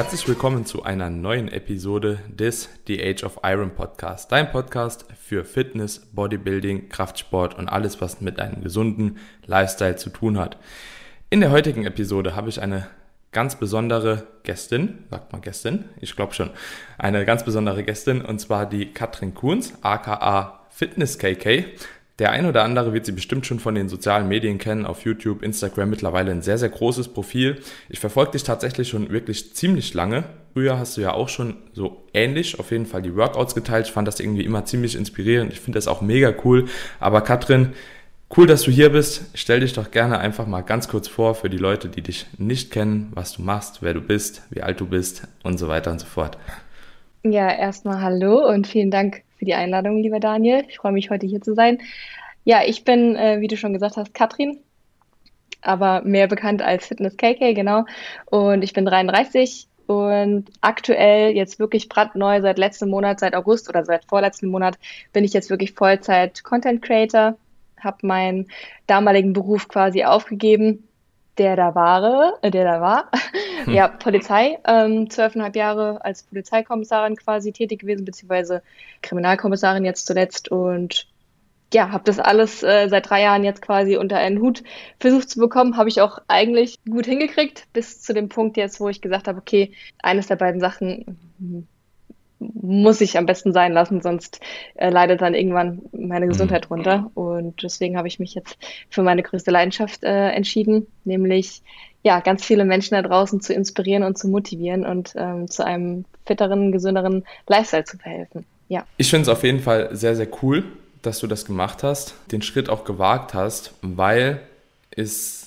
Herzlich willkommen zu einer neuen Episode des The Age of Iron Podcast. Dein Podcast für Fitness, Bodybuilding, Kraftsport und alles, was mit einem gesunden Lifestyle zu tun hat. In der heutigen Episode habe ich eine ganz besondere Gästin, sagt man Gästin? Ich glaube schon. Eine ganz besondere Gästin und zwar die Katrin Kuhns, aka Fitness KK. Der ein oder andere wird sie bestimmt schon von den sozialen Medien kennen, auf YouTube, Instagram mittlerweile ein sehr, sehr großes Profil. Ich verfolge dich tatsächlich schon wirklich ziemlich lange. Früher hast du ja auch schon so ähnlich auf jeden Fall die Workouts geteilt. Ich fand das irgendwie immer ziemlich inspirierend. Ich finde das auch mega cool. Aber Katrin, cool, dass du hier bist. Stell dich doch gerne einfach mal ganz kurz vor für die Leute, die dich nicht kennen, was du machst, wer du bist, wie alt du bist und so weiter und so fort. Ja, erstmal hallo und vielen Dank für die Einladung, lieber Daniel. Ich freue mich, heute hier zu sein. Ja, ich bin, äh, wie du schon gesagt hast, Katrin, aber mehr bekannt als Fitness KK, genau. Und ich bin 33 und aktuell jetzt wirklich brandneu seit letztem Monat, seit August oder seit vorletzten Monat bin ich jetzt wirklich Vollzeit Content Creator, habe meinen damaligen Beruf quasi aufgegeben der da war, äh, der da war, hm. ja, Polizei, ähm, zwölfeinhalb Jahre als Polizeikommissarin quasi tätig gewesen, beziehungsweise Kriminalkommissarin jetzt zuletzt. Und ja, habe das alles äh, seit drei Jahren jetzt quasi unter einen Hut versucht zu bekommen, habe ich auch eigentlich gut hingekriegt, bis zu dem Punkt jetzt, wo ich gesagt habe, okay, eines der beiden Sachen muss ich am besten sein lassen, sonst äh, leidet dann irgendwann meine mhm. Gesundheit mhm. runter. Und deswegen habe ich mich jetzt für meine größte Leidenschaft äh, entschieden, nämlich ja, ganz viele Menschen da draußen zu inspirieren und zu motivieren und ähm, zu einem fitteren, gesünderen Lifestyle zu verhelfen. Ja. Ich finde es auf jeden Fall sehr, sehr cool, dass du das gemacht hast, den Schritt auch gewagt hast, weil es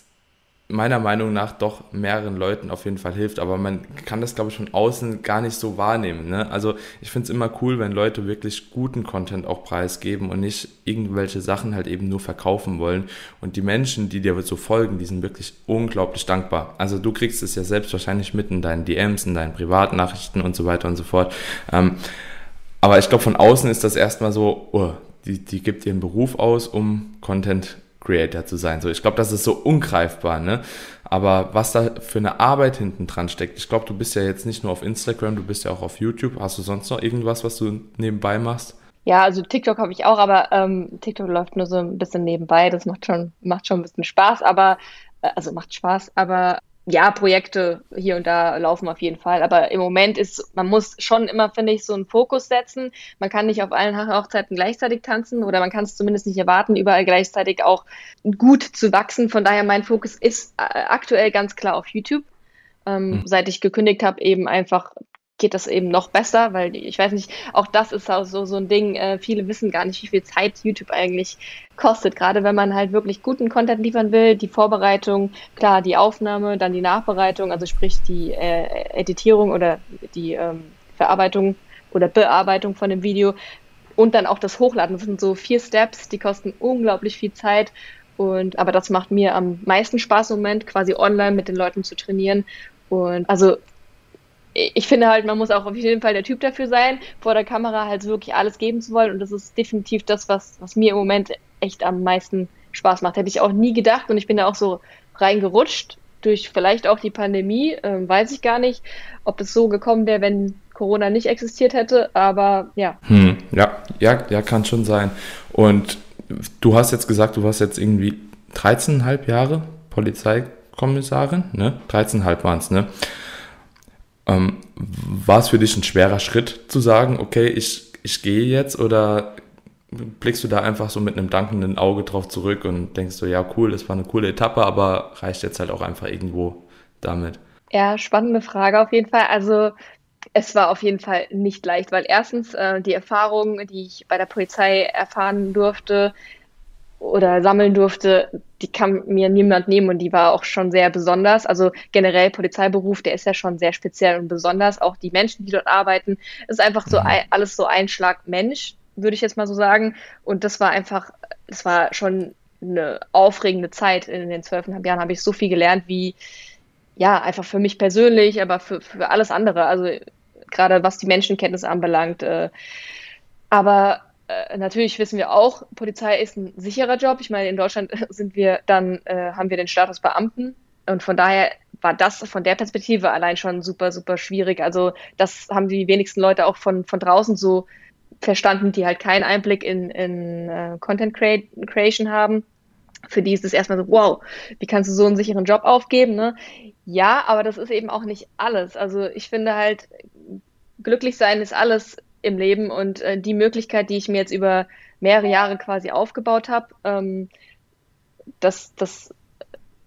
meiner Meinung nach doch mehreren Leuten auf jeden Fall hilft. Aber man kann das, glaube ich, von außen gar nicht so wahrnehmen. Ne? Also ich finde es immer cool, wenn Leute wirklich guten Content auch preisgeben und nicht irgendwelche Sachen halt eben nur verkaufen wollen. Und die Menschen, die dir so folgen, die sind wirklich unglaublich dankbar. Also du kriegst es ja selbst wahrscheinlich mit in deinen DMs, in deinen Privatnachrichten und so weiter und so fort. Ähm, aber ich glaube, von außen ist das erstmal so, oh, die, die gibt ihren Beruf aus, um Content Creator zu sein. So, ich glaube, das ist so ungreifbar, ne? Aber was da für eine Arbeit hinten dran steckt, ich glaube, du bist ja jetzt nicht nur auf Instagram, du bist ja auch auf YouTube. Hast du sonst noch irgendwas, was du nebenbei machst? Ja, also TikTok habe ich auch, aber ähm, TikTok läuft nur so ein bisschen nebenbei. Das macht schon, macht schon ein bisschen Spaß, aber äh, also macht Spaß, aber ja, Projekte hier und da laufen auf jeden Fall. Aber im Moment ist, man muss schon immer, finde ich, so einen Fokus setzen. Man kann nicht auf allen Hochzeiten gleichzeitig tanzen oder man kann es zumindest nicht erwarten, überall gleichzeitig auch gut zu wachsen. Von daher, mein Fokus ist äh, aktuell ganz klar auf YouTube. Ähm, mhm. Seit ich gekündigt habe, eben einfach geht das eben noch besser, weil ich weiß nicht, auch das ist auch so, so ein Ding, äh, viele wissen gar nicht, wie viel Zeit YouTube eigentlich kostet, gerade wenn man halt wirklich guten Content liefern will, die Vorbereitung, klar, die Aufnahme, dann die Nachbereitung, also sprich die äh, Editierung oder die ähm, Verarbeitung oder Bearbeitung von dem Video und dann auch das Hochladen. Das sind so vier Steps, die kosten unglaublich viel Zeit und aber das macht mir am meisten Spaß im Moment, quasi online mit den Leuten zu trainieren. Und also ich finde halt, man muss auch auf jeden Fall der Typ dafür sein, vor der Kamera halt wirklich alles geben zu wollen. Und das ist definitiv das, was, was mir im Moment echt am meisten Spaß macht. Hätte ich auch nie gedacht und ich bin da auch so reingerutscht durch vielleicht auch die Pandemie. Ähm, weiß ich gar nicht, ob das so gekommen wäre, wenn Corona nicht existiert hätte, aber ja. Hm, ja, ja, ja, kann schon sein. Und du hast jetzt gesagt, du warst jetzt irgendwie 13,5 Jahre Polizeikommissarin, ne? 13,5 waren es, ne? Ähm, war es für dich ein schwerer Schritt zu sagen, okay, ich, ich gehe jetzt oder blickst du da einfach so mit einem dankenden Auge drauf zurück und denkst so, ja cool, das war eine coole Etappe, aber reicht jetzt halt auch einfach irgendwo damit? Ja, spannende Frage auf jeden Fall. Also es war auf jeden Fall nicht leicht, weil erstens äh, die Erfahrung, die ich bei der Polizei erfahren durfte, oder sammeln durfte, die kann mir niemand nehmen und die war auch schon sehr besonders. Also generell Polizeiberuf, der ist ja schon sehr speziell und besonders. Auch die Menschen, die dort arbeiten, ist einfach so mhm. ein, alles so ein Schlag Mensch, würde ich jetzt mal so sagen. Und das war einfach, das war schon eine aufregende Zeit. In den zwölfeinhalb Jahren habe ich so viel gelernt, wie ja, einfach für mich persönlich, aber für, für alles andere. Also gerade was die Menschenkenntnis anbelangt. Äh, aber äh, natürlich wissen wir auch, Polizei ist ein sicherer Job. Ich meine, in Deutschland sind wir dann, äh, haben wir den Status Beamten. Und von daher war das von der Perspektive allein schon super, super schwierig. Also das haben die wenigsten Leute auch von, von draußen so verstanden, die halt keinen Einblick in, in uh, Content Creation haben. Für die ist es erstmal so, wow, wie kannst du so einen sicheren Job aufgeben? Ne? Ja, aber das ist eben auch nicht alles. Also ich finde halt, glücklich sein ist alles im Leben und äh, die Möglichkeit, die ich mir jetzt über mehrere Jahre quasi aufgebaut habe, ähm, das, das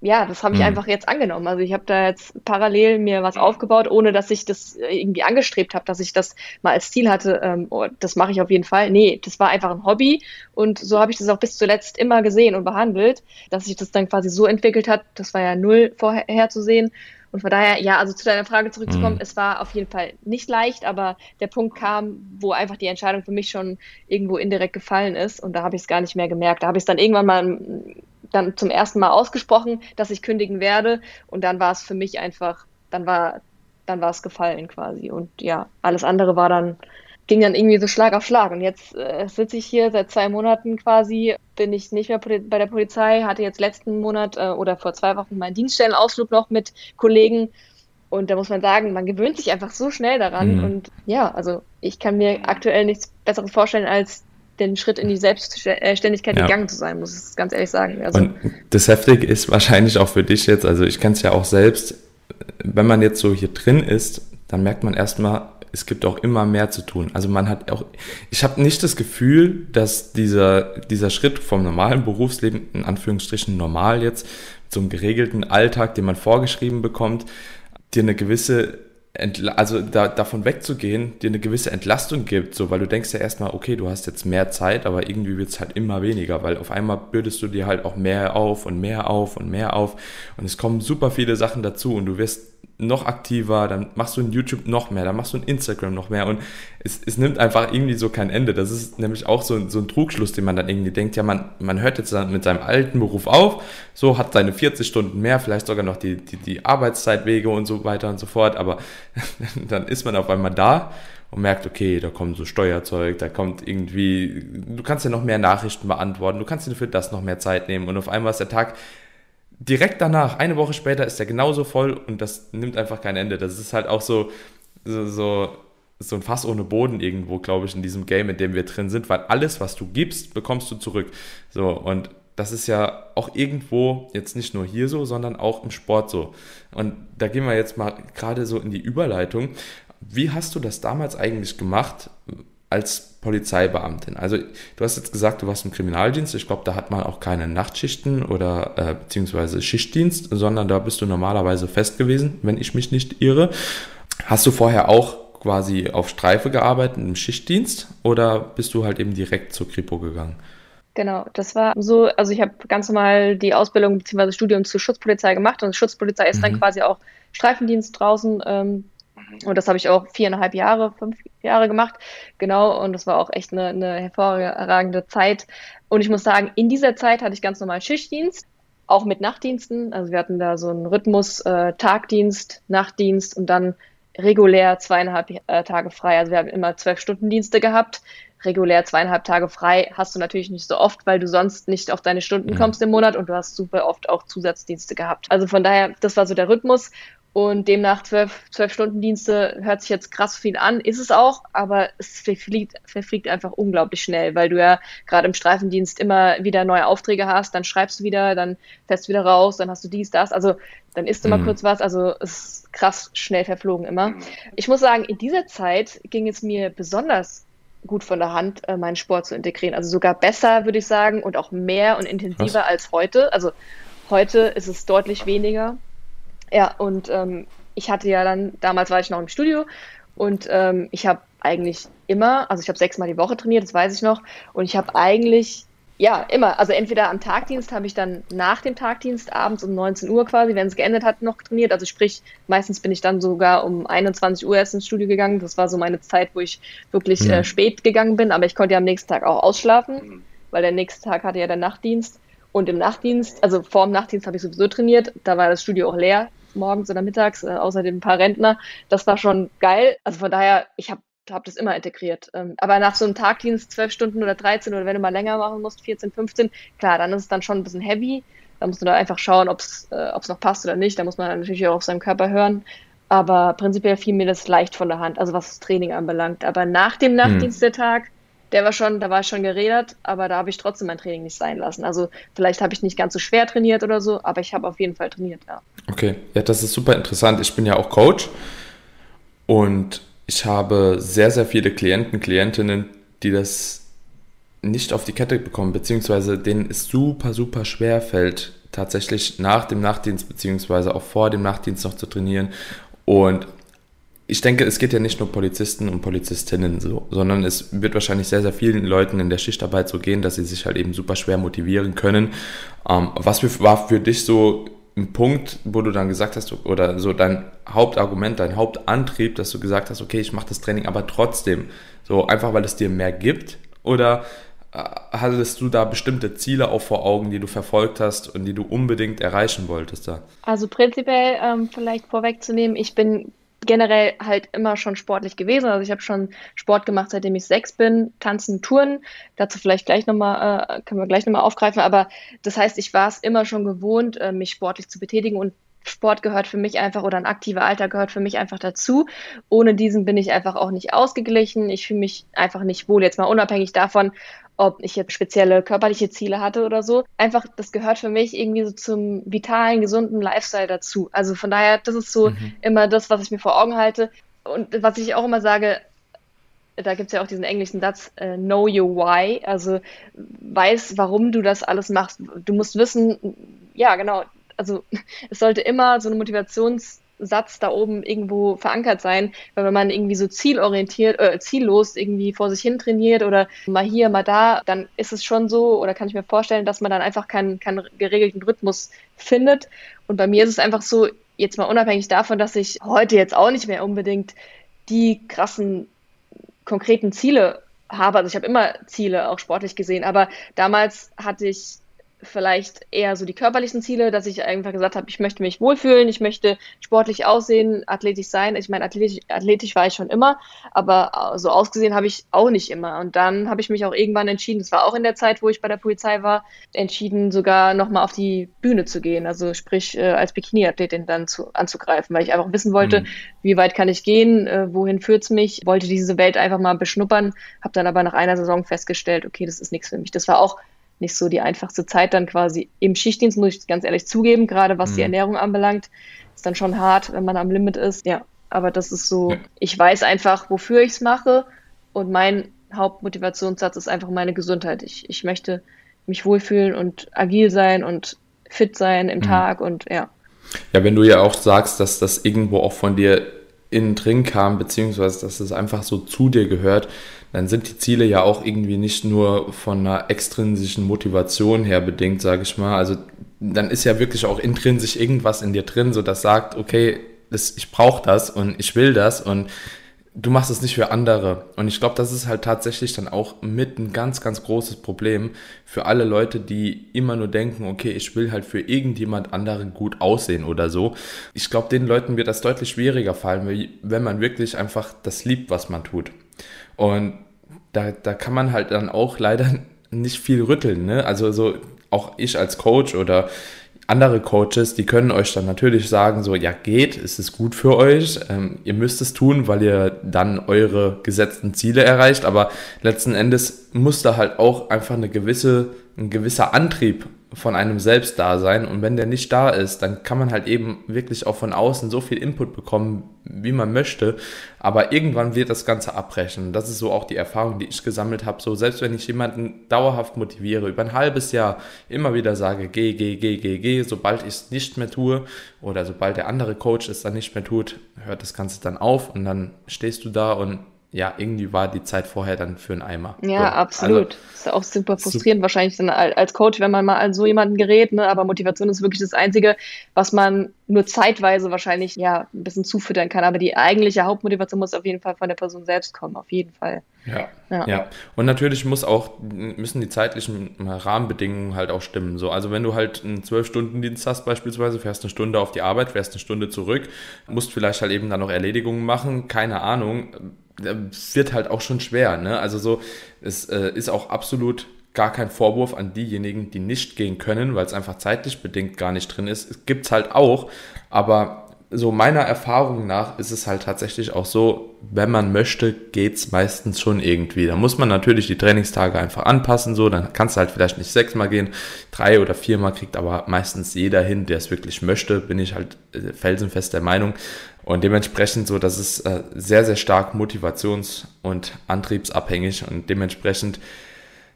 ja, das habe ich mhm. einfach jetzt angenommen. Also ich habe da jetzt parallel mir was aufgebaut, ohne dass ich das irgendwie angestrebt habe, dass ich das mal als Ziel hatte, ähm, oh, das mache ich auf jeden Fall. Nee, das war einfach ein Hobby und so habe ich das auch bis zuletzt immer gesehen und behandelt, dass sich das dann quasi so entwickelt hat, das war ja null vorherzusehen. Und von daher, ja, also zu deiner Frage zurückzukommen, mhm. es war auf jeden Fall nicht leicht, aber der Punkt kam, wo einfach die Entscheidung für mich schon irgendwo indirekt gefallen ist und da habe ich es gar nicht mehr gemerkt. Da habe ich es dann irgendwann mal dann zum ersten Mal ausgesprochen, dass ich kündigen werde. Und dann war es für mich einfach, dann war, dann war es gefallen quasi. Und ja, alles andere war dann, ging dann irgendwie so Schlag auf Schlag. Und jetzt äh, sitze ich hier seit zwei Monaten quasi, bin ich nicht mehr bei der Polizei, hatte jetzt letzten Monat äh, oder vor zwei Wochen meinen Dienststellenausflug noch mit Kollegen. Und da muss man sagen, man gewöhnt sich einfach so schnell daran. Mhm. Und ja, also ich kann mir aktuell nichts Besseres vorstellen, als den Schritt in die Selbstständigkeit ja. gegangen zu sein, muss ich ganz ehrlich sagen. Also, und das Heftige ist wahrscheinlich auch für dich jetzt, also ich kenne es ja auch selbst, wenn man jetzt so hier drin ist, dann merkt man erstmal, es gibt auch immer mehr zu tun. Also man hat auch, ich habe nicht das Gefühl, dass dieser, dieser Schritt vom normalen Berufsleben, in Anführungsstrichen normal jetzt, zum geregelten Alltag, den man vorgeschrieben bekommt, dir eine gewisse also da, davon wegzugehen, dir eine gewisse Entlastung gibt, so, weil du denkst ja erstmal, okay, du hast jetzt mehr Zeit, aber irgendwie wird es halt immer weniger, weil auf einmal bürdest du dir halt auch mehr auf und mehr auf und mehr auf und es kommen super viele Sachen dazu und du wirst noch aktiver, dann machst du in YouTube noch mehr, dann machst du in Instagram noch mehr und es, es nimmt einfach irgendwie so kein Ende. Das ist nämlich auch so, so ein Trugschluss, den man dann irgendwie denkt, ja, man, man hört jetzt dann mit seinem alten Beruf auf, so hat seine 40 Stunden mehr, vielleicht sogar noch die, die, die Arbeitszeitwege und so weiter und so fort, aber dann ist man auf einmal da und merkt, okay, da kommt so Steuerzeug, da kommt irgendwie, du kannst ja noch mehr Nachrichten beantworten, du kannst dir für das noch mehr Zeit nehmen und auf einmal ist der Tag direkt danach, eine Woche später, ist er genauso voll und das nimmt einfach kein Ende. Das ist halt auch so, so, so, so ein Fass ohne Boden irgendwo, glaube ich, in diesem Game, in dem wir drin sind, weil alles, was du gibst, bekommst du zurück. So, und das ist ja auch irgendwo jetzt nicht nur hier so, sondern auch im Sport so. Und da gehen wir jetzt mal gerade so in die Überleitung. Wie hast du das damals eigentlich gemacht? als Polizeibeamtin? Also du hast jetzt gesagt, du warst im Kriminaldienst. Ich glaube, da hat man auch keine Nachtschichten oder äh, beziehungsweise Schichtdienst, sondern da bist du normalerweise fest gewesen, wenn ich mich nicht irre. Hast du vorher auch quasi auf Streife gearbeitet im Schichtdienst oder bist du halt eben direkt zur Kripo gegangen? Genau, das war so, also ich habe ganz normal die Ausbildung bzw. Studium zur Schutzpolizei gemacht und Schutzpolizei ist mhm. dann quasi auch Streifendienst draußen ähm, und das habe ich auch viereinhalb Jahre, fünf Jahre gemacht. Genau. Und das war auch echt eine, eine hervorragende Zeit. Und ich muss sagen, in dieser Zeit hatte ich ganz normal Schichtdienst, auch mit Nachtdiensten. Also wir hatten da so einen Rhythmus, äh, Tagdienst, Nachtdienst und dann regulär zweieinhalb äh, Tage frei. Also wir haben immer zwölf Stunden Dienste gehabt. Regulär zweieinhalb Tage frei hast du natürlich nicht so oft, weil du sonst nicht auf deine Stunden kommst im Monat und du hast super oft auch Zusatzdienste gehabt. Also von daher, das war so der Rhythmus. Und demnach zwölf, zwölf Stunden Dienste hört sich jetzt krass viel an, ist es auch, aber es verfliegt, verfliegt einfach unglaublich schnell, weil du ja gerade im Streifendienst immer wieder neue Aufträge hast, dann schreibst du wieder, dann fährst du wieder raus, dann hast du dies, das, also dann isst du mhm. mal kurz was, also es ist krass schnell verflogen immer. Ich muss sagen, in dieser Zeit ging es mir besonders gut von der Hand, äh, meinen Sport zu integrieren. Also sogar besser, würde ich sagen, und auch mehr und intensiver was? als heute. Also heute ist es deutlich weniger. Ja, und ähm, ich hatte ja dann, damals war ich noch im Studio und ähm, ich habe eigentlich immer, also ich habe sechsmal die Woche trainiert, das weiß ich noch, und ich habe eigentlich, ja, immer, also entweder am Tagdienst habe ich dann nach dem Tagdienst abends um 19 Uhr quasi, wenn es geendet hat, noch trainiert. Also sprich, meistens bin ich dann sogar um 21 Uhr erst ins Studio gegangen. Das war so meine Zeit, wo ich wirklich mhm. äh, spät gegangen bin, aber ich konnte ja am nächsten Tag auch ausschlafen, mhm. weil der nächste Tag hatte ja der Nachtdienst. Und im Nachtdienst, also vor dem Nachtdienst habe ich sowieso trainiert, da war das Studio auch leer morgens oder mittags, äh, außerdem ein paar Rentner. Das war schon geil. Also von daher, ich habe hab das immer integriert. Ähm, aber nach so einem Tagdienst, zwölf Stunden oder 13 oder wenn du mal länger machen musst, 14, 15, klar, dann ist es dann schon ein bisschen heavy. Da muss man da einfach schauen, ob es äh, noch passt oder nicht. Da muss man natürlich auch auf seinen Körper hören. Aber prinzipiell fiel mir das leicht von der Hand, also was das Training anbelangt. Aber nach dem Nachtdienst hm. der Tag, der war schon, da war ich schon geredet, aber da habe ich trotzdem mein Training nicht sein lassen. Also vielleicht habe ich nicht ganz so schwer trainiert oder so, aber ich habe auf jeden Fall trainiert, ja. Okay, ja, das ist super interessant. Ich bin ja auch Coach und ich habe sehr, sehr viele Klienten, Klientinnen, die das nicht auf die Kette bekommen, beziehungsweise denen es super, super schwer fällt, tatsächlich nach dem Nachtdienst, beziehungsweise auch vor dem Nachtdienst noch zu trainieren. Und ich denke, es geht ja nicht nur Polizisten und Polizistinnen so, sondern es wird wahrscheinlich sehr, sehr vielen Leuten in der Schichtarbeit so gehen, dass sie sich halt eben super schwer motivieren können. Ähm, was für, war für dich so ein Punkt, wo du dann gesagt hast, oder so dein Hauptargument, dein Hauptantrieb, dass du gesagt hast, okay, ich mache das Training aber trotzdem, so einfach weil es dir mehr gibt? Oder äh, hattest du da bestimmte Ziele auch vor Augen, die du verfolgt hast und die du unbedingt erreichen wolltest da? Also prinzipiell ähm, vielleicht vorwegzunehmen, ich bin generell halt immer schon sportlich gewesen. Also ich habe schon Sport gemacht, seitdem ich sechs bin, tanzen, touren. Dazu vielleicht gleich nochmal, äh, können wir gleich nochmal aufgreifen. Aber das heißt, ich war es immer schon gewohnt, äh, mich sportlich zu betätigen und Sport gehört für mich einfach oder ein aktiver Alter gehört für mich einfach dazu. Ohne diesen bin ich einfach auch nicht ausgeglichen. Ich fühle mich einfach nicht wohl, jetzt mal unabhängig davon, ob ich jetzt spezielle körperliche Ziele hatte oder so. Einfach, das gehört für mich irgendwie so zum vitalen, gesunden Lifestyle dazu. Also von daher, das ist so mhm. immer das, was ich mir vor Augen halte. Und was ich auch immer sage, da gibt es ja auch diesen englischen Satz, uh, know your why, also weiß, warum du das alles machst. Du musst wissen, ja, genau, also es sollte immer so eine Motivations- Satz da oben irgendwo verankert sein, weil wenn man irgendwie so zielorientiert, äh, ziellos irgendwie vor sich hin trainiert oder mal hier, mal da, dann ist es schon so, oder kann ich mir vorstellen, dass man dann einfach keinen, keinen geregelten Rhythmus findet. Und bei mir ist es einfach so, jetzt mal unabhängig davon, dass ich heute jetzt auch nicht mehr unbedingt die krassen konkreten Ziele habe. Also ich habe immer Ziele, auch sportlich gesehen, aber damals hatte ich vielleicht eher so die körperlichen Ziele, dass ich einfach gesagt habe, ich möchte mich wohlfühlen, ich möchte sportlich aussehen, athletisch sein. Ich meine, athletisch, athletisch war ich schon immer, aber so ausgesehen habe ich auch nicht immer. Und dann habe ich mich auch irgendwann entschieden, das war auch in der Zeit, wo ich bei der Polizei war, entschieden, sogar nochmal auf die Bühne zu gehen, also sprich äh, als Bikini-Athletin dann zu, anzugreifen, weil ich einfach wissen wollte, mhm. wie weit kann ich gehen, äh, wohin führt's mich, wollte diese Welt einfach mal beschnuppern, habe dann aber nach einer Saison festgestellt, okay, das ist nichts für mich. Das war auch nicht so die einfachste Zeit dann quasi im Schichtdienst, muss ich ganz ehrlich zugeben, gerade was mhm. die Ernährung anbelangt. Ist dann schon hart, wenn man am Limit ist. Ja, aber das ist so, ja. ich weiß einfach, wofür ich es mache und mein Hauptmotivationssatz ist einfach meine Gesundheit. Ich, ich möchte mich wohlfühlen und agil sein und fit sein im mhm. Tag und ja. Ja, wenn du ja auch sagst, dass das irgendwo auch von dir innen drin kam, beziehungsweise dass es einfach so zu dir gehört, dann sind die Ziele ja auch irgendwie nicht nur von einer extrinsischen Motivation her bedingt, sage ich mal. Also dann ist ja wirklich auch intrinsisch irgendwas in dir drin, so das sagt, okay, das, ich brauche das und ich will das und du machst es nicht für andere. Und ich glaube, das ist halt tatsächlich dann auch mit ein ganz, ganz großes Problem für alle Leute, die immer nur denken, okay, ich will halt für irgendjemand anderen gut aussehen oder so. Ich glaube, den Leuten wird das deutlich schwieriger fallen, wenn man wirklich einfach das liebt, was man tut. Und da, da kann man halt dann auch leider nicht viel rütteln. Ne? Also so auch ich als Coach oder andere Coaches, die können euch dann natürlich sagen, so, ja, geht, es ist gut für euch, ähm, ihr müsst es tun, weil ihr dann eure gesetzten Ziele erreicht, aber letzten Endes muss da halt auch einfach eine gewisse, ein gewisser Antrieb von einem selbst da sein. Und wenn der nicht da ist, dann kann man halt eben wirklich auch von außen so viel Input bekommen, wie man möchte. Aber irgendwann wird das Ganze abbrechen. Das ist so auch die Erfahrung, die ich gesammelt habe. So, selbst wenn ich jemanden dauerhaft motiviere, über ein halbes Jahr immer wieder sage, geh, geh, geh, geh, geh, sobald ich es nicht mehr tue oder sobald der andere Coach es dann nicht mehr tut, hört das Ganze dann auf und dann stehst du da und ja, irgendwie war die Zeit vorher dann für einen Eimer. Ja, so, absolut. Also, ist auch super frustrierend wahrscheinlich dann als Coach, wenn man mal an so jemanden gerät, ne? aber Motivation ist wirklich das Einzige, was man nur zeitweise wahrscheinlich ja ein bisschen zufüttern kann. Aber die eigentliche Hauptmotivation muss auf jeden Fall von der Person selbst kommen, auf jeden Fall. Ja, ja. ja. Und natürlich muss auch, müssen die zeitlichen Rahmenbedingungen halt auch stimmen. So, also wenn du halt einen Zwölf-Stunden-Dienst hast beispielsweise, fährst eine Stunde auf die Arbeit, fährst eine Stunde zurück, musst vielleicht halt eben dann noch Erledigungen machen, keine Ahnung, wird halt auch schon schwer. Ne? Also so, es äh, ist auch absolut gar kein Vorwurf an diejenigen, die nicht gehen können, weil es einfach zeitlich bedingt gar nicht drin ist. Es gibt es halt auch, aber so meiner Erfahrung nach ist es halt tatsächlich auch so, wenn man möchte, geht's meistens schon irgendwie. Da muss man natürlich die Trainingstage einfach anpassen, so, dann kannst du halt vielleicht nicht sechsmal gehen, drei oder viermal kriegt aber meistens jeder hin, der es wirklich möchte, bin ich halt äh, felsenfest der Meinung. Und dementsprechend so, das ist äh, sehr, sehr stark motivations- und antriebsabhängig und dementsprechend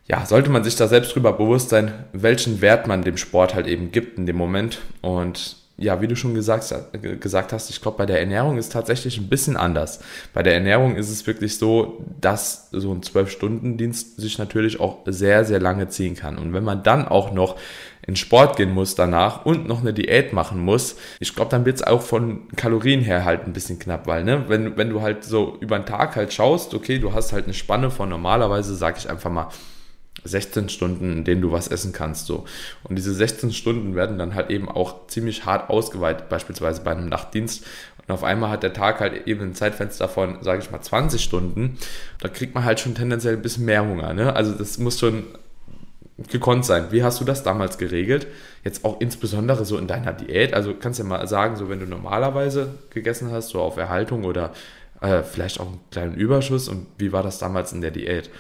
ja, sollte man sich da selbst drüber bewusst sein, welchen Wert man dem Sport halt eben gibt in dem Moment. Und ja, wie du schon gesagt, gesagt hast, ich glaube, bei der Ernährung ist tatsächlich ein bisschen anders. Bei der Ernährung ist es wirklich so, dass so ein 12-Stunden-Dienst sich natürlich auch sehr, sehr lange ziehen kann. Und wenn man dann auch noch in Sport gehen muss danach und noch eine Diät machen muss, ich glaube, dann wird es auch von Kalorien her halt ein bisschen knapp, weil, ne, wenn, wenn du halt so über den Tag halt schaust, okay, du hast halt eine Spanne von normalerweise, sage ich einfach mal, 16 Stunden, in denen du was essen kannst. So. Und diese 16 Stunden werden dann halt eben auch ziemlich hart ausgeweitet, beispielsweise bei einem Nachtdienst. Und auf einmal hat der Tag halt eben ein Zeitfenster von, sage ich mal, 20 Stunden. Da kriegt man halt schon tendenziell ein bisschen mehr Hunger. Ne? Also das muss schon gekonnt sein. Wie hast du das damals geregelt? Jetzt auch insbesondere so in deiner Diät. Also kannst du ja mal sagen, so wenn du normalerweise gegessen hast, so auf Erhaltung oder äh, vielleicht auch einen kleinen Überschuss. Und wie war das damals in der Diät?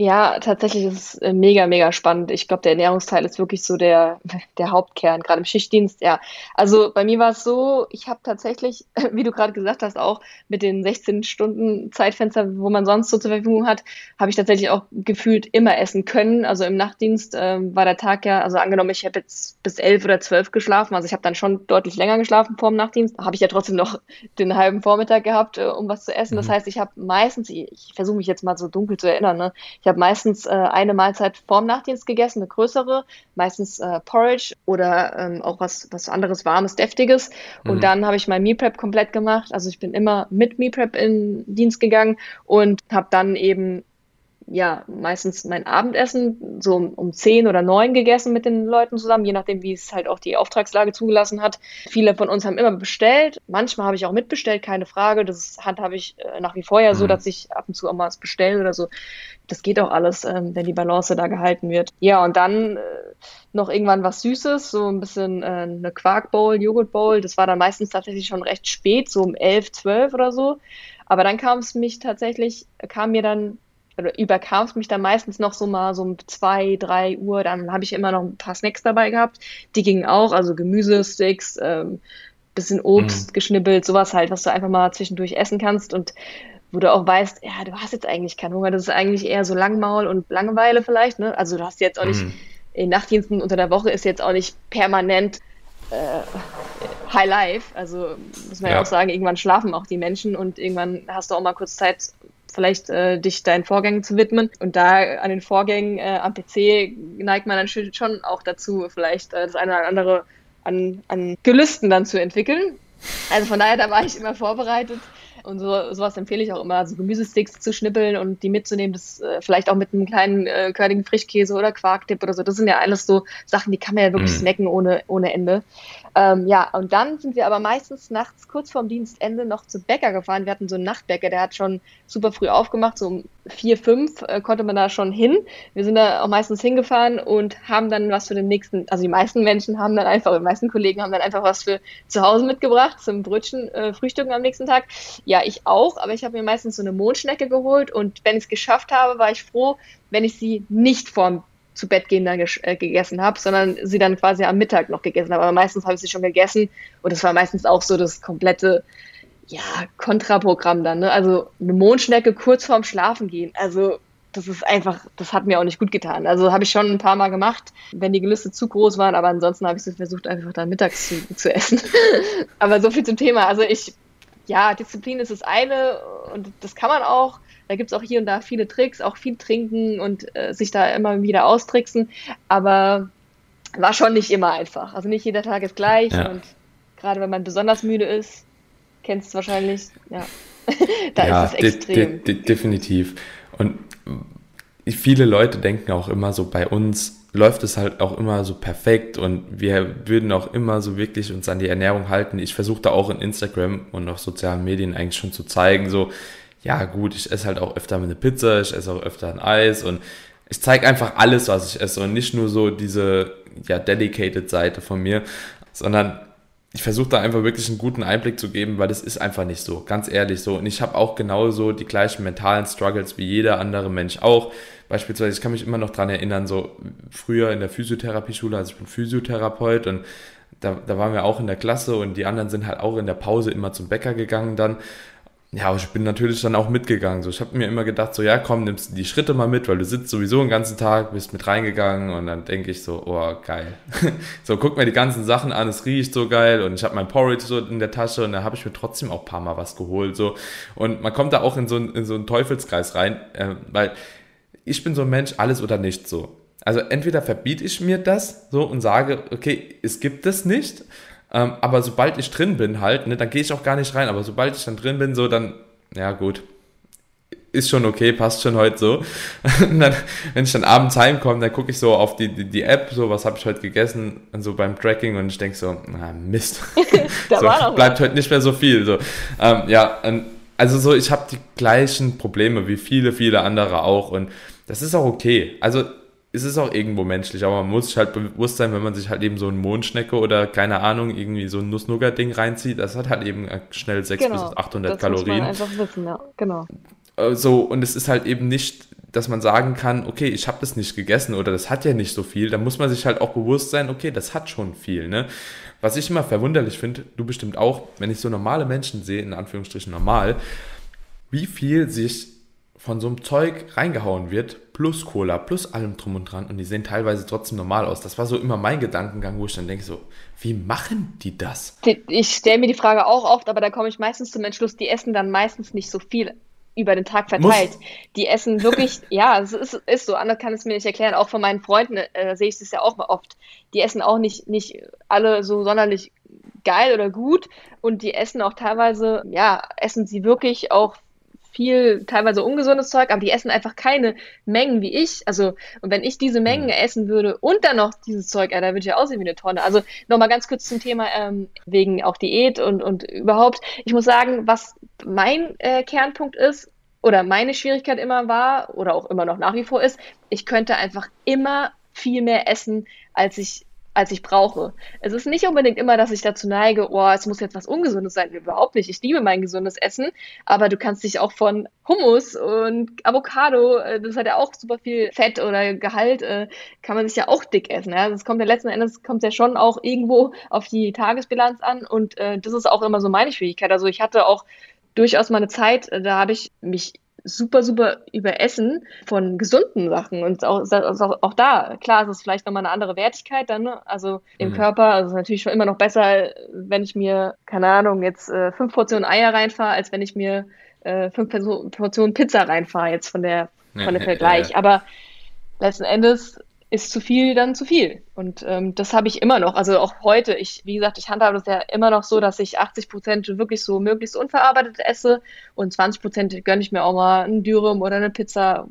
Ja, tatsächlich ist es äh, mega, mega spannend. Ich glaube, der Ernährungsteil ist wirklich so der, der Hauptkern, gerade im Schichtdienst. Ja, also bei mir war es so, ich habe tatsächlich, wie du gerade gesagt hast, auch mit den 16 Stunden Zeitfenster, wo man sonst so zur Verfügung hat, habe ich tatsächlich auch gefühlt immer essen können. Also im Nachtdienst ähm, war der Tag ja, also angenommen, ich habe jetzt bis elf oder zwölf geschlafen, also ich habe dann schon deutlich länger geschlafen vor dem Nachtdienst, habe ich ja trotzdem noch den halben Vormittag gehabt, äh, um was zu essen. Mhm. Das heißt, ich habe meistens, ich, ich versuche mich jetzt mal so dunkel zu erinnern, ne? ich habe meistens äh, eine Mahlzeit vorm Nachtdienst gegessen, eine größere, meistens äh, Porridge oder ähm, auch was, was anderes Warmes, Deftiges. Und mhm. dann habe ich mein Meal Prep komplett gemacht. Also ich bin immer mit Meal Prep in Dienst gegangen und habe dann eben ja, meistens mein Abendessen so um, zehn oder neun gegessen mit den Leuten zusammen, je nachdem, wie es halt auch die Auftragslage zugelassen hat. Viele von uns haben immer bestellt. Manchmal habe ich auch mitbestellt, keine Frage. Das handhabe ich äh, nach wie vor ja so, mhm. dass ich ab und zu auch mal was bestelle oder so. Das geht auch alles, ähm, wenn die Balance da gehalten wird. Ja, und dann äh, noch irgendwann was Süßes, so ein bisschen äh, eine Quarkbowl, Joghurtbowl. Das war dann meistens tatsächlich schon recht spät, so um elf, zwölf oder so. Aber dann kam es mich tatsächlich, kam mir dann oder überkam es mich dann meistens noch so mal so um zwei, drei Uhr. Dann habe ich immer noch ein paar Snacks dabei gehabt. Die gingen auch, also Gemüsesticks, ähm, bisschen Obst mhm. geschnibbelt, sowas halt, was du einfach mal zwischendurch essen kannst und wo du auch weißt, ja, du hast jetzt eigentlich keinen Hunger, das ist eigentlich eher so Langmaul und Langeweile vielleicht, ne? Also du hast jetzt auch nicht, mhm. in Nachtdiensten unter der Woche ist jetzt auch nicht permanent äh, High Life. Also muss man ja. ja. auch sagen, irgendwann schlafen auch die Menschen und irgendwann hast du auch mal kurz Zeit, vielleicht äh, dich deinen Vorgängen zu widmen. Und da an den Vorgängen äh, am PC neigt man dann schon auch dazu, vielleicht äh, das eine oder andere an, an Gelüsten dann zu entwickeln. Also von daher, da war ich immer vorbereitet. Und so, sowas empfehle ich auch immer, so Gemüsesticks zu schnippeln und die mitzunehmen, das äh, vielleicht auch mit einem kleinen äh, körnigen Frischkäse oder Quarkdip oder so. Das sind ja alles so Sachen, die kann man ja wirklich mm. snacken ohne, ohne Ende. Ähm, ja, und dann sind wir aber meistens nachts kurz vorm Dienstende noch zu Bäcker gefahren. Wir hatten so einen Nachtbäcker, der hat schon super früh aufgemacht, so um vier, fünf äh, konnte man da schon hin. Wir sind da auch meistens hingefahren und haben dann was für den nächsten, also die meisten Menschen haben dann einfach, die meisten Kollegen haben dann einfach was für zu Hause mitgebracht zum Brötchen, äh, Frühstücken am nächsten Tag. Ja, ich auch, aber ich habe mir meistens so eine Mondschnecke geholt und wenn ich es geschafft habe, war ich froh, wenn ich sie nicht vorm zu Bett gehen dann äh, gegessen habe, sondern sie dann quasi am Mittag noch gegessen habe. Aber meistens habe ich sie schon gegessen und das war meistens auch so das komplette ja, Kontraprogramm dann. Ne? Also eine Mondschnecke kurz vorm Schlafen gehen. Also das ist einfach, das hat mir auch nicht gut getan. Also habe ich schon ein paar Mal gemacht, wenn die Gelüste zu groß waren, aber ansonsten habe ich so versucht, einfach dann mittags zu, zu essen. aber so viel zum Thema. Also ich, ja, Disziplin ist das eine und das kann man auch. Da gibt es auch hier und da viele Tricks, auch viel trinken und äh, sich da immer wieder austricksen. Aber war schon nicht immer einfach. Also nicht jeder Tag ist gleich ja. und gerade wenn man besonders müde ist, kennst du es wahrscheinlich, ja. da ja, ist es extrem. De de definitiv. Und viele Leute denken auch immer so, bei uns läuft es halt auch immer so perfekt und wir würden auch immer so wirklich uns an die Ernährung halten. Ich versuche da auch in Instagram und auf sozialen Medien eigentlich schon zu zeigen, so ja gut, ich esse halt auch öfter eine Pizza, ich esse auch öfter ein Eis und ich zeige einfach alles, was ich esse und nicht nur so diese ja, dedicated Seite von mir, sondern ich versuche da einfach wirklich einen guten Einblick zu geben, weil das ist einfach nicht so, ganz ehrlich so. Und ich habe auch genauso die gleichen mentalen Struggles wie jeder andere Mensch auch. Beispielsweise, ich kann mich immer noch dran erinnern, so früher in der Physiotherapieschule, also ich bin Physiotherapeut und da, da waren wir auch in der Klasse und die anderen sind halt auch in der Pause immer zum Bäcker gegangen dann ja, aber ich bin natürlich dann auch mitgegangen. So, ich habe mir immer gedacht, so ja, komm, nimmst die Schritte mal mit, weil du sitzt sowieso den ganzen Tag, bist mit reingegangen und dann denke ich so, oh geil. so, guck mir die ganzen Sachen an, es riecht so geil und ich habe mein Porridge so in der Tasche und da habe ich mir trotzdem auch paar Mal was geholt. So und man kommt da auch in so, in so einen Teufelskreis rein, äh, weil ich bin so ein Mensch, alles oder nichts so. Also entweder verbiete ich mir das so und sage, okay, es gibt es nicht ähm, aber sobald ich drin bin halt, ne, dann gehe ich auch gar nicht rein. Aber sobald ich dann drin bin, so dann, ja gut, ist schon okay, passt schon heute so. Dann, wenn ich dann abends heimkomme, dann gucke ich so auf die, die, die App, so was habe ich heute gegessen, und so beim Tracking und ich denke so, na Mist, so, bleibt heute nicht mehr so viel. So. Ähm, ja, also so, ich habe die gleichen Probleme wie viele, viele andere auch und das ist auch okay. Also es ist auch irgendwo menschlich, aber man muss sich halt bewusst sein, wenn man sich halt eben so ein Mondschnecke oder keine Ahnung, irgendwie so ein Nuss-Nougat-Ding reinzieht, das hat halt eben schnell 600 genau, bis 800 das Kalorien. Muss man einfach wissen, ja, genau. Äh, so, und es ist halt eben nicht, dass man sagen kann, okay, ich habe das nicht gegessen oder das hat ja nicht so viel, da muss man sich halt auch bewusst sein, okay, das hat schon viel, ne? Was ich immer verwunderlich finde, du bestimmt auch, wenn ich so normale Menschen sehe, in Anführungsstrichen normal, wie viel sich von so einem Zeug reingehauen wird, plus Cola, plus allem drum und dran und die sehen teilweise trotzdem normal aus. Das war so immer mein Gedankengang, wo ich dann denke so, wie machen die das? Ich stelle mir die Frage auch oft, aber da komme ich meistens zum Entschluss, die essen dann meistens nicht so viel über den Tag verteilt. Muss. Die essen wirklich, ja, es ist, ist so, anders kann es mir nicht erklären. Auch von meinen Freunden äh, sehe ich das ja auch mal oft. Die essen auch nicht, nicht alle so sonderlich geil oder gut und die essen auch teilweise, ja, essen sie wirklich auch viel teilweise ungesundes Zeug, aber die essen einfach keine Mengen wie ich. Also, und wenn ich diese Mengen mhm. essen würde und dann noch dieses Zeug, ja, da würde ich ja aussehen wie eine Tonne. Also nochmal ganz kurz zum Thema ähm, wegen auch Diät und, und überhaupt. Ich muss sagen, was mein äh, Kernpunkt ist, oder meine Schwierigkeit immer war, oder auch immer noch nach wie vor ist, ich könnte einfach immer viel mehr essen, als ich als ich brauche. Es ist nicht unbedingt immer, dass ich dazu neige, oh, es muss jetzt was Ungesundes sein. Überhaupt nicht. Ich liebe mein gesundes Essen, aber du kannst dich auch von Hummus und Avocado, äh, das hat ja auch super viel Fett oder Gehalt, äh, kann man sich ja auch dick essen. Ja? Das kommt ja letzten Endes kommt ja schon auch irgendwo auf die Tagesbilanz an und äh, das ist auch immer so meine Schwierigkeit. Also ich hatte auch durchaus mal eine Zeit, da habe ich mich super, super überessen von gesunden Sachen. Und auch, auch, auch da, klar, es ist vielleicht nochmal eine andere Wertigkeit dann, ne? also im mhm. Körper. Also es ist natürlich schon immer noch besser, wenn ich mir, keine Ahnung, jetzt äh, fünf Portionen Eier reinfahre, als wenn ich mir äh, fünf Portionen Pizza reinfahre, jetzt von der, von der Vergleich. Aber letzten Endes ist zu viel dann zu viel. Und ähm, das habe ich immer noch. Also auch heute. Ich, wie gesagt, ich handhabe das ja immer noch so, dass ich 80 Prozent wirklich so möglichst unverarbeitet esse und 20 Prozent gönne ich mir auch mal ein Dürüm oder eine Pizza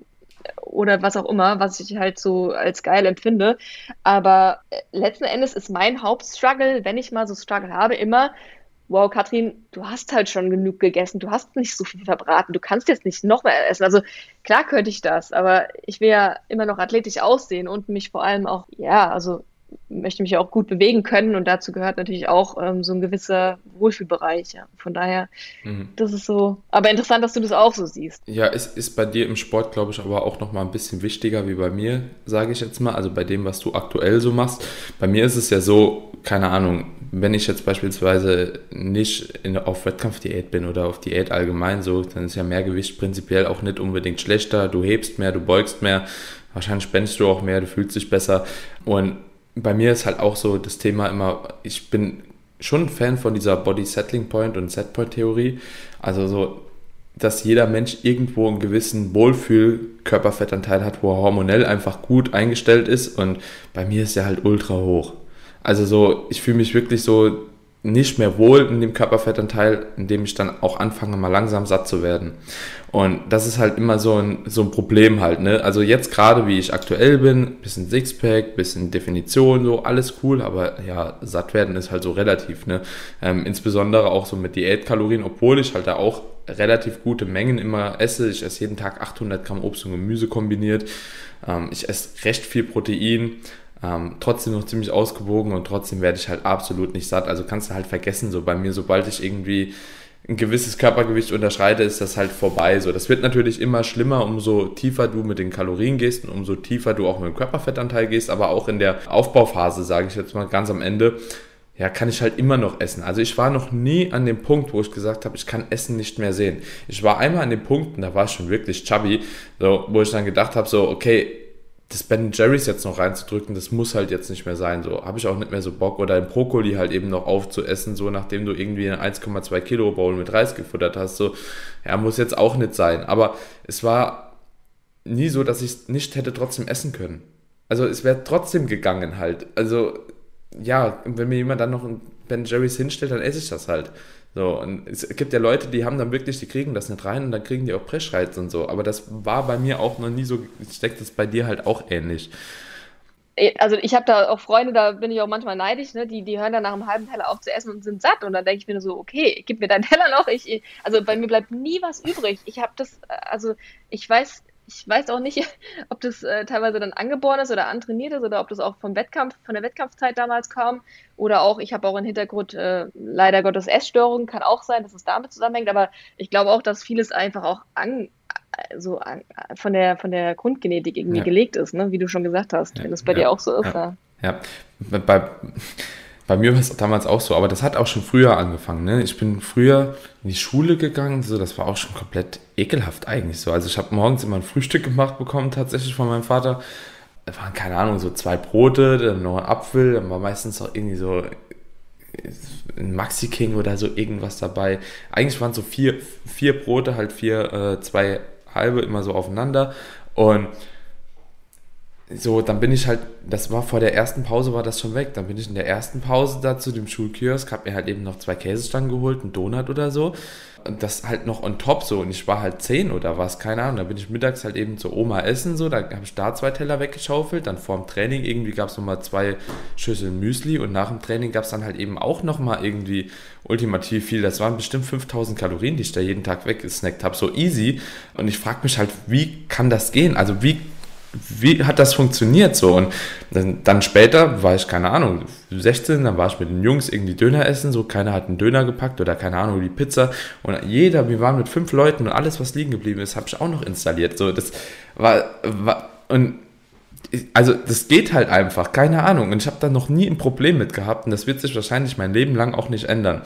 oder was auch immer, was ich halt so als geil empfinde. Aber äh, letzten Endes ist mein Hauptstruggle, wenn ich mal so Struggle habe, immer, wow, Katrin, du hast halt schon genug gegessen, du hast nicht so viel verbraten, du kannst jetzt nicht noch mehr essen. Also klar könnte ich das, aber ich will ja immer noch athletisch aussehen und mich vor allem auch, ja, also möchte mich auch gut bewegen können und dazu gehört natürlich auch ähm, so ein gewisser Wohlfühlbereich. Ja. Von daher, mhm. das ist so. Aber interessant, dass du das auch so siehst. Ja, es ist bei dir im Sport, glaube ich, aber auch noch mal ein bisschen wichtiger wie bei mir, sage ich jetzt mal. Also bei dem, was du aktuell so machst. Bei mir ist es ja so, keine Ahnung, wenn ich jetzt beispielsweise nicht in, auf Wettkampfdiät bin oder auf Diät allgemein so, dann ist ja Mehrgewicht prinzipiell auch nicht unbedingt schlechter. Du hebst mehr, du beugst mehr, wahrscheinlich spendest du auch mehr, du fühlst dich besser. Und bei mir ist halt auch so das Thema immer, ich bin schon ein Fan von dieser Body Settling Point und Set Point Theorie. Also so, dass jeder Mensch irgendwo einen gewissen Wohlfühl-Körperfettanteil hat, wo er hormonell einfach gut eingestellt ist. Und bei mir ist er halt ultra hoch. Also so, ich fühle mich wirklich so nicht mehr wohl in dem Körperfettanteil, in dem ich dann auch anfange, mal langsam satt zu werden. Und das ist halt immer so ein, so ein Problem halt, ne? Also jetzt gerade, wie ich aktuell bin, bisschen Sixpack, bisschen Definition, so alles cool, aber ja, satt werden ist halt so relativ, ne? Ähm, insbesondere auch so mit Diätkalorien, obwohl ich halt da auch relativ gute Mengen immer esse. Ich esse jeden Tag 800 Gramm Obst und Gemüse kombiniert. Ähm, ich esse recht viel Protein. Ähm, trotzdem noch ziemlich ausgewogen und trotzdem werde ich halt absolut nicht satt. Also kannst du halt vergessen, so bei mir, sobald ich irgendwie ein gewisses Körpergewicht unterschreite, ist das halt vorbei. So, das wird natürlich immer schlimmer, umso tiefer du mit den Kalorien gehst und umso tiefer du auch mit dem Körperfettanteil gehst, aber auch in der Aufbauphase, sage ich jetzt mal ganz am Ende, ja, kann ich halt immer noch essen. Also ich war noch nie an dem Punkt, wo ich gesagt habe, ich kann Essen nicht mehr sehen. Ich war einmal an dem Punkt, und da war ich schon wirklich chubby, so, wo ich dann gedacht habe, so, okay, das Ben Jerry's jetzt noch reinzudrücken, das muss halt jetzt nicht mehr sein. So habe ich auch nicht mehr so Bock oder den Brokkoli halt eben noch aufzuessen, so nachdem du irgendwie eine 1,2 Kilo Bowl mit Reis gefuttert hast. So, ja, muss jetzt auch nicht sein. Aber es war nie so, dass ich es nicht hätte trotzdem essen können. Also es wäre trotzdem gegangen halt. Also ja, wenn mir jemand dann noch ein Ben Jerry's hinstellt, dann esse ich das halt. So, und es gibt ja Leute, die haben dann wirklich, die kriegen das nicht rein und dann kriegen die auch Pressreiz und so. Aber das war bei mir auch noch nie so, denke, das bei dir halt auch ähnlich. Also ich habe da auch Freunde, da bin ich auch manchmal neidisch, ne? die, die hören dann nach einem halben Teller auf zu essen und sind satt. Und dann denke ich mir so, okay, gib mir deinen Teller noch. Ich, also bei mir bleibt nie was übrig. Ich habe das, also ich weiß ich weiß auch nicht, ob das äh, teilweise dann angeboren ist oder antrainiert ist oder ob das auch vom Wettkampf, von der Wettkampfzeit damals kam. Oder auch, ich habe auch im Hintergrund äh, leider Gottes Essstörungen, kann auch sein, dass es damit zusammenhängt, aber ich glaube auch, dass vieles einfach auch an, so an, von der von der Grundgenetik irgendwie ja. gelegt ist, ne? wie du schon gesagt hast, ja, wenn das bei ja, dir auch so ist. Ja, ja. Bei, bei mir war es damals auch so, aber das hat auch schon früher angefangen. Ne? Ich bin früher in die Schule gegangen, so das war auch schon komplett ekelhaft eigentlich so. Also ich habe morgens immer ein Frühstück gemacht bekommen, tatsächlich von meinem Vater. Da waren, keine Ahnung, so zwei Brote, dann noch ein Apfel, dann war meistens auch irgendwie so ein Maxi King oder so irgendwas dabei. Eigentlich waren so vier, vier Brote, halt vier, äh, zwei halbe immer so aufeinander. Und so, dann bin ich halt, das war vor der ersten Pause, war das schon weg. Dann bin ich in der ersten Pause da zu dem Schulkiosk, hab mir halt eben noch zwei Käsestangen geholt, einen Donut oder so. Und das halt noch on top so. Und ich war halt zehn oder was, keine Ahnung. Da bin ich mittags halt eben zur Oma essen, so. Da habe ich da zwei Teller weggeschaufelt. Dann vor dem Training irgendwie gab es nochmal zwei Schüsseln Müsli. Und nach dem Training gab es dann halt eben auch nochmal irgendwie ultimativ viel. Das waren bestimmt 5000 Kalorien, die ich da jeden Tag weggesnackt habe. So easy. Und ich frage mich halt, wie kann das gehen? Also wie wie hat das funktioniert so? Und dann, später war ich, keine Ahnung, 16, dann war ich mit den Jungs irgendwie Döner essen, so keiner hat einen Döner gepackt oder keine Ahnung, die Pizza. Und jeder, wir waren mit fünf Leuten und alles, was liegen geblieben ist, habe ich auch noch installiert. So, das war, war und also das geht halt einfach, keine Ahnung. Und ich habe da noch nie ein Problem mit gehabt und das wird sich wahrscheinlich mein Leben lang auch nicht ändern.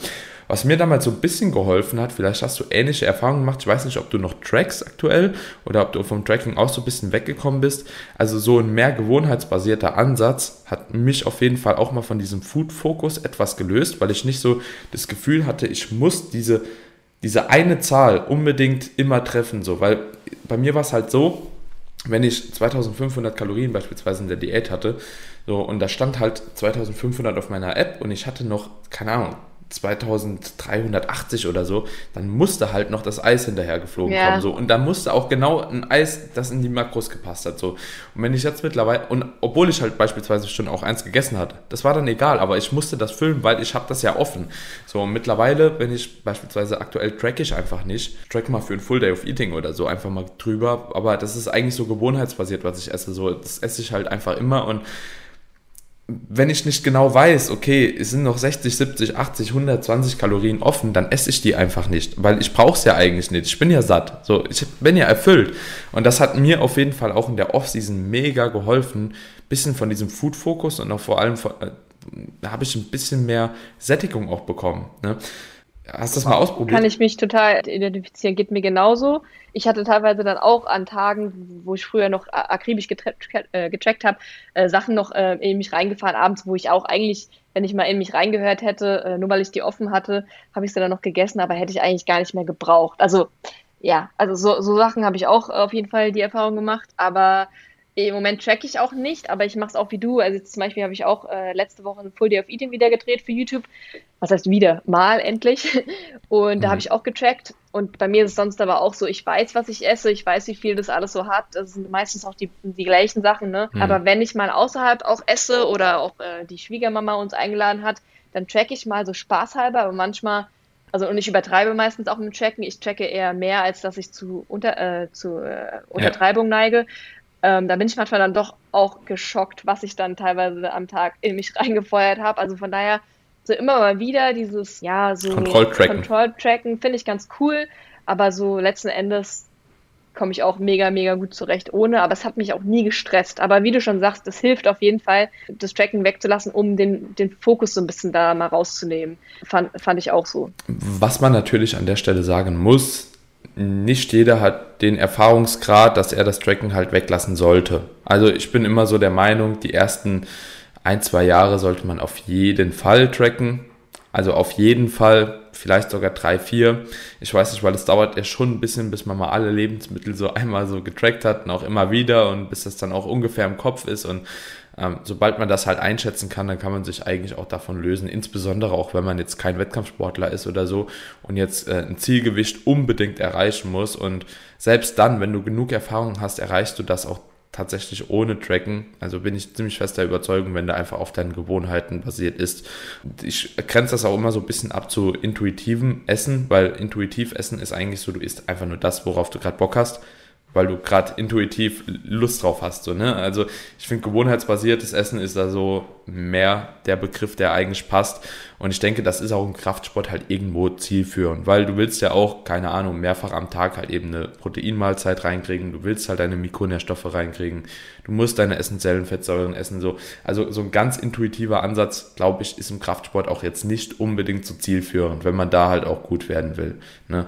Was mir damals so ein bisschen geholfen hat, vielleicht hast du ähnliche Erfahrungen gemacht, ich weiß nicht, ob du noch trackst aktuell oder ob du vom Tracking auch so ein bisschen weggekommen bist. Also so ein mehr gewohnheitsbasierter Ansatz hat mich auf jeden Fall auch mal von diesem Food-Fokus etwas gelöst, weil ich nicht so das Gefühl hatte, ich muss diese, diese eine Zahl unbedingt immer treffen, so, weil bei mir war es halt so, wenn ich 2500 Kalorien beispielsweise in der Diät hatte, so, und da stand halt 2500 auf meiner App und ich hatte noch, keine Ahnung, 2380 oder so, dann musste halt noch das Eis hinterher geflogen ja. kommen. So. Und dann musste auch genau ein Eis, das in die Makros gepasst hat. So. Und wenn ich jetzt mittlerweile, und obwohl ich halt beispielsweise schon auch eins gegessen hatte, das war dann egal, aber ich musste das füllen, weil ich habe das ja offen. So, und mittlerweile, wenn ich beispielsweise aktuell track ich einfach nicht, track mal für ein Full Day of Eating oder so einfach mal drüber, aber das ist eigentlich so gewohnheitsbasiert, was ich esse. So, das esse ich halt einfach immer und wenn ich nicht genau weiß, okay, es sind noch 60, 70, 80, 120 Kalorien offen, dann esse ich die einfach nicht, weil ich brauche es ja eigentlich nicht. Ich bin ja satt. So, ich bin ja erfüllt. Und das hat mir auf jeden Fall auch in der Offseason mega geholfen, bisschen von diesem Food-Fokus und auch vor allem äh, da habe ich ein bisschen mehr Sättigung auch bekommen. Ne? Hast du das mal ausprobiert? Kann ich mich total identifizieren, geht mir genauso. Ich hatte teilweise dann auch an Tagen, wo ich früher noch akribisch äh, getrackt habe, äh, Sachen noch äh, in mich reingefahren, abends, wo ich auch eigentlich, wenn ich mal in mich reingehört hätte, äh, nur weil ich die offen hatte, habe ich sie dann noch gegessen, aber hätte ich eigentlich gar nicht mehr gebraucht. Also ja, also so, so Sachen habe ich auch auf jeden Fall die Erfahrung gemacht, aber im Moment track ich auch nicht, aber ich mache es auch wie du. Also zum Beispiel habe ich auch äh, letzte Woche ein Full Day of Eating wieder gedreht für YouTube. Was heißt wieder? Mal endlich. Und mhm. da habe ich auch getrackt. Und bei mir ist es sonst aber auch so, ich weiß, was ich esse, ich weiß, wie viel das alles so hat. Das sind meistens auch die, die gleichen Sachen, ne? Mhm. Aber wenn ich mal außerhalb auch esse oder auch äh, die Schwiegermama uns eingeladen hat, dann track ich mal so spaßhalber, aber manchmal Also und ich übertreibe meistens auch mit dem Tracken. Ich checke eher mehr, als dass ich zu, unter, äh, zu äh, Untertreibung ja. neige. Ähm, da bin ich manchmal dann doch auch geschockt, was ich dann teilweise am Tag in mich reingefeuert habe. Also von daher so immer mal wieder dieses, ja, so Kontrolltracken Control finde ich ganz cool. Aber so letzten Endes komme ich auch mega, mega gut zurecht ohne, aber es hat mich auch nie gestresst. Aber wie du schon sagst, es hilft auf jeden Fall, das Tracken wegzulassen, um den, den Fokus so ein bisschen da mal rauszunehmen. Fand, fand ich auch so. Was man natürlich an der Stelle sagen muss, nicht jeder hat den Erfahrungsgrad, dass er das Tracken halt weglassen sollte. Also ich bin immer so der Meinung, die ersten ein, zwei Jahre sollte man auf jeden Fall tracken. Also auf jeden Fall, vielleicht sogar drei, vier. Ich weiß nicht, weil es dauert ja schon ein bisschen, bis man mal alle Lebensmittel so einmal so getrackt hat und auch immer wieder und bis das dann auch ungefähr im Kopf ist. Und ähm, sobald man das halt einschätzen kann, dann kann man sich eigentlich auch davon lösen. Insbesondere auch, wenn man jetzt kein Wettkampfsportler ist oder so und jetzt äh, ein Zielgewicht unbedingt erreichen muss. Und selbst dann, wenn du genug Erfahrung hast, erreichst du das auch tatsächlich ohne Tracken. Also bin ich ziemlich fester Überzeugung, wenn da einfach auf deinen Gewohnheiten basiert ist. Ich grenze das auch immer so ein bisschen ab zu intuitivem Essen, weil intuitiv Essen ist eigentlich so, du isst einfach nur das, worauf du gerade Bock hast weil du gerade intuitiv Lust drauf hast. So, ne? Also ich finde, gewohnheitsbasiertes Essen ist da so mehr der Begriff, der eigentlich passt. Und ich denke, das ist auch im Kraftsport halt irgendwo zielführend, weil du willst ja auch, keine Ahnung, mehrfach am Tag halt eben eine Proteinmahlzeit reinkriegen, du willst halt deine Mikronährstoffe reinkriegen, du musst deine essentiellen Fettsäuren essen. So. Also so ein ganz intuitiver Ansatz, glaube ich, ist im Kraftsport auch jetzt nicht unbedingt so zielführend, wenn man da halt auch gut werden will. Ne?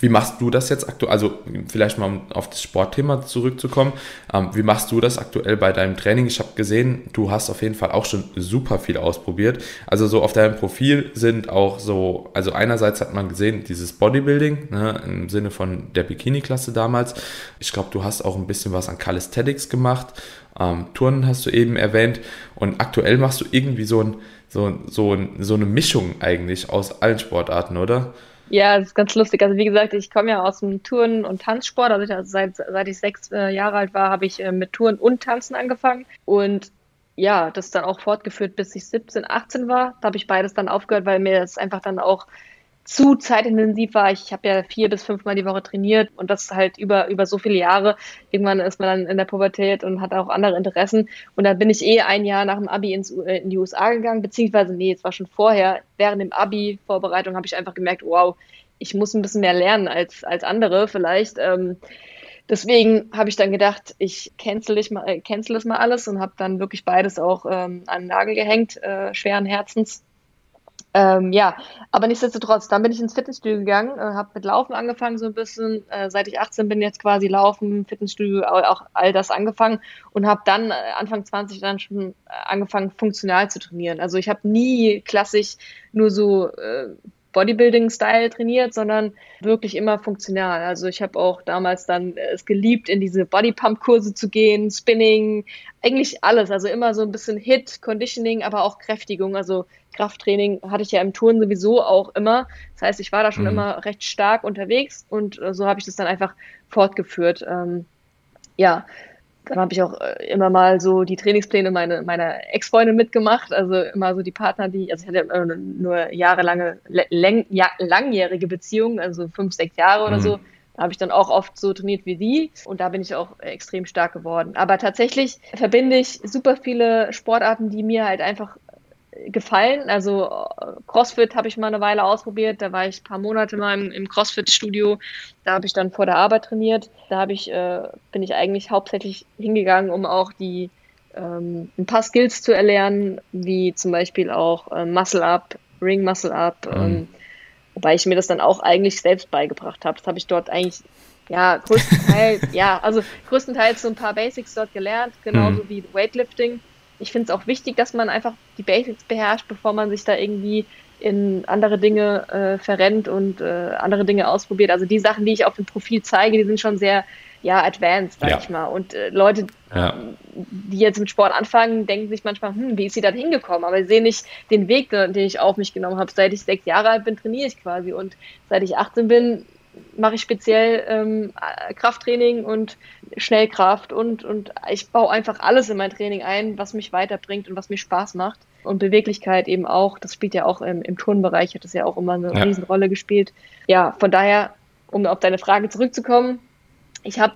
Wie machst du das jetzt aktuell? Also vielleicht mal um auf das Sportthema zurückzukommen. Ähm, wie machst du das aktuell bei deinem Training? Ich habe gesehen, du hast auf jeden Fall auch schon super viel ausprobiert. Also so auf deinem Profil sind auch so, also einerseits hat man gesehen, dieses Bodybuilding ne, im Sinne von der Bikini-Klasse damals. Ich glaube, du hast auch ein bisschen was an Calisthenics gemacht. Ähm, Turnen hast du eben erwähnt. Und aktuell machst du irgendwie so, ein, so, so, so eine Mischung eigentlich aus allen Sportarten, oder? Ja, das ist ganz lustig. Also wie gesagt, ich komme ja aus dem Turnen- und Tanzsport. Also, also seit, seit ich sechs äh, Jahre alt war, habe ich äh, mit Touren und Tanzen angefangen. Und ja, das dann auch fortgeführt, bis ich 17, 18 war. Da habe ich beides dann aufgehört, weil mir das einfach dann auch zu zeitintensiv war. Ich habe ja vier bis fünfmal die Woche trainiert und das halt über, über so viele Jahre. Irgendwann ist man dann in der Pubertät und hat auch andere Interessen. Und dann bin ich eh ein Jahr nach dem Abi ins, äh, in die USA gegangen, beziehungsweise, nee, es war schon vorher. Während dem Abi-Vorbereitung habe ich einfach gemerkt, wow, ich muss ein bisschen mehr lernen als, als andere vielleicht. Ähm, deswegen habe ich dann gedacht, ich cancel, ich mal, äh, cancel das mal alles und habe dann wirklich beides auch ähm, an den Nagel gehängt, äh, schweren Herzens ähm, ja, aber nichtsdestotrotz, dann bin ich ins Fitnessstudio gegangen, äh, habe mit Laufen angefangen so ein bisschen. Äh, seit ich 18 bin jetzt quasi Laufen, Fitnessstudio, auch all das angefangen und habe dann äh, Anfang 20 dann schon äh, angefangen funktional zu trainieren. Also ich habe nie klassisch nur so äh, Bodybuilding-Style trainiert, sondern wirklich immer funktional. Also ich habe auch damals dann es geliebt, in diese Bodypump-Kurse zu gehen, Spinning, eigentlich alles. Also immer so ein bisschen Hit, Conditioning, aber auch Kräftigung. Also Krafttraining hatte ich ja im Touren sowieso auch immer. Das heißt, ich war da schon mhm. immer recht stark unterwegs und so habe ich das dann einfach fortgeführt. Ähm, ja, dann habe ich auch äh, immer mal so die Trainingspläne meiner meine Ex-Freundin mitgemacht, also immer so die Partner, die, also ich hatte nur jahrelange, läng, ja, langjährige Beziehungen, also fünf, sechs Jahre oder mhm. so. Da habe ich dann auch oft so trainiert wie die und da bin ich auch extrem stark geworden. Aber tatsächlich verbinde ich super viele Sportarten, die mir halt einfach gefallen. Also CrossFit habe ich mal eine Weile ausprobiert. Da war ich ein paar Monate mal im, im CrossFit-Studio. Da habe ich dann vor der Arbeit trainiert. Da habe ich, äh, bin ich eigentlich hauptsächlich hingegangen, um auch die ähm, ein paar Skills zu erlernen, wie zum Beispiel auch äh, Muscle Up, Ring Muscle Up. Mhm. Ähm, wobei ich mir das dann auch eigentlich selbst beigebracht habe. Das habe ich dort eigentlich ja, größtenteils, ja, also größtenteils so ein paar Basics dort gelernt, genauso mhm. wie Weightlifting ich finde es auch wichtig, dass man einfach die Basics beherrscht, bevor man sich da irgendwie in andere Dinge äh, verrennt und äh, andere Dinge ausprobiert. Also die Sachen, die ich auf dem Profil zeige, die sind schon sehr ja advanced, sag ja. ich mal. Und äh, Leute, ja. die jetzt mit Sport anfangen, denken sich manchmal, hm, wie ist sie da hingekommen? Aber sie sehen nicht den Weg, den ich auf mich genommen habe. Seit ich sechs Jahre alt bin, trainiere ich quasi. Und seit ich 18 bin, mache ich speziell ähm, Krafttraining und Schnellkraft und, und ich baue einfach alles in mein Training ein, was mich weiterbringt und was mir Spaß macht. Und Beweglichkeit eben auch, das spielt ja auch im, im Turnbereich, hat das ja auch immer eine ja. Riesenrolle gespielt. Ja, von daher, um auf deine Frage zurückzukommen, ich habe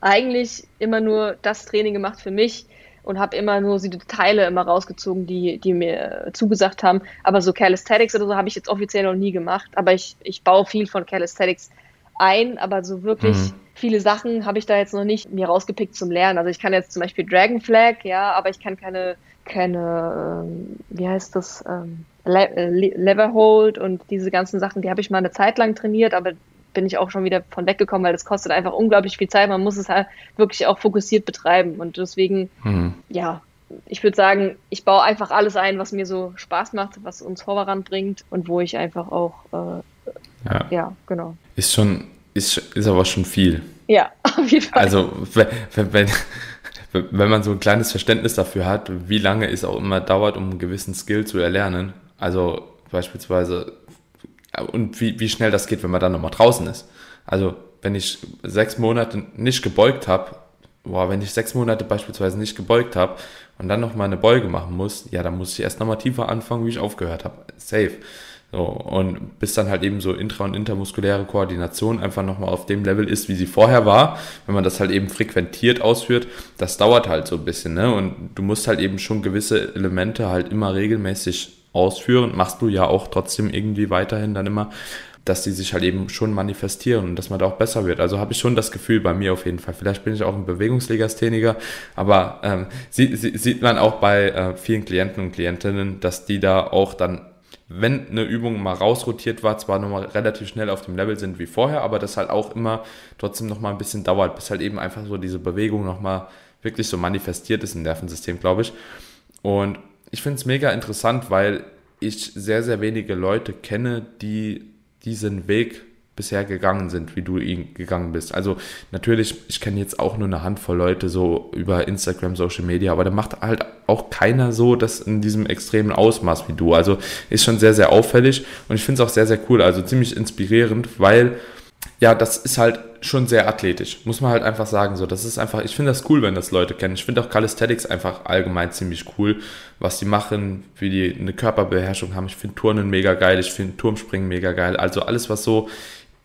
eigentlich immer nur das Training gemacht für mich, und habe immer nur die Teile immer rausgezogen, die, die mir zugesagt haben. Aber so Calisthenics oder so habe ich jetzt offiziell noch nie gemacht. Aber ich, ich baue viel von Calisthenics ein, aber so wirklich mhm. viele Sachen habe ich da jetzt noch nicht mir rausgepickt zum Lernen. Also ich kann jetzt zum Beispiel Dragon Flag, ja, aber ich kann keine, keine, ähm, wie heißt das, ähm, Le äh, Lever Hold und diese ganzen Sachen, die habe ich mal eine Zeit lang trainiert, aber bin ich auch schon wieder von weggekommen, weil das kostet einfach unglaublich viel Zeit. Man muss es halt wirklich auch fokussiert betreiben. Und deswegen, mhm. ja, ich würde sagen, ich baue einfach alles ein, was mir so Spaß macht, was uns voranbringt und wo ich einfach auch, äh, ja. ja, genau. Ist schon, ist, ist aber schon viel. Ja, auf jeden Fall. Also, wenn, wenn, wenn man so ein kleines Verständnis dafür hat, wie lange es auch immer dauert, um einen gewissen Skill zu erlernen, also beispielsweise und wie, wie schnell das geht, wenn man dann nochmal draußen ist. Also wenn ich sechs Monate nicht gebeugt habe, boah, wenn ich sechs Monate beispielsweise nicht gebeugt habe und dann nochmal eine Beuge machen muss, ja, dann muss ich erst nochmal tiefer anfangen, wie ich aufgehört habe. Safe. So, und bis dann halt eben so intra- und intermuskuläre Koordination einfach nochmal auf dem Level ist, wie sie vorher war, wenn man das halt eben frequentiert ausführt, das dauert halt so ein bisschen, ne? Und du musst halt eben schon gewisse Elemente halt immer regelmäßig ausführen, machst du ja auch trotzdem irgendwie weiterhin dann immer, dass die sich halt eben schon manifestieren und dass man da auch besser wird. Also habe ich schon das Gefühl bei mir auf jeden Fall. Vielleicht bin ich auch ein Bewegungslegastheniker, aber ähm, sieht, sieht man auch bei äh, vielen Klienten und Klientinnen, dass die da auch dann wenn eine Übung mal rausrotiert war, zwar nochmal relativ schnell auf dem Level sind wie vorher, aber das halt auch immer trotzdem nochmal ein bisschen dauert, bis halt eben einfach so diese Bewegung nochmal wirklich so manifestiert ist im Nervensystem, glaube ich. Und ich finde es mega interessant, weil ich sehr, sehr wenige Leute kenne, die diesen Weg bisher gegangen sind, wie du ihn gegangen bist. Also natürlich, ich kenne jetzt auch nur eine Handvoll Leute so über Instagram, Social Media, aber da macht halt auch keiner so das in diesem extremen Ausmaß wie du. Also ist schon sehr, sehr auffällig und ich finde es auch sehr, sehr cool, also ziemlich inspirierend, weil ja, das ist halt schon sehr athletisch, muss man halt einfach sagen. So, das ist einfach, ich finde das cool, wenn das Leute kennen. Ich finde auch Calisthenics einfach allgemein ziemlich cool, was die machen, wie die eine Körperbeherrschung haben. Ich finde Turnen mega geil, ich finde Turmspringen mega geil. Also alles, was so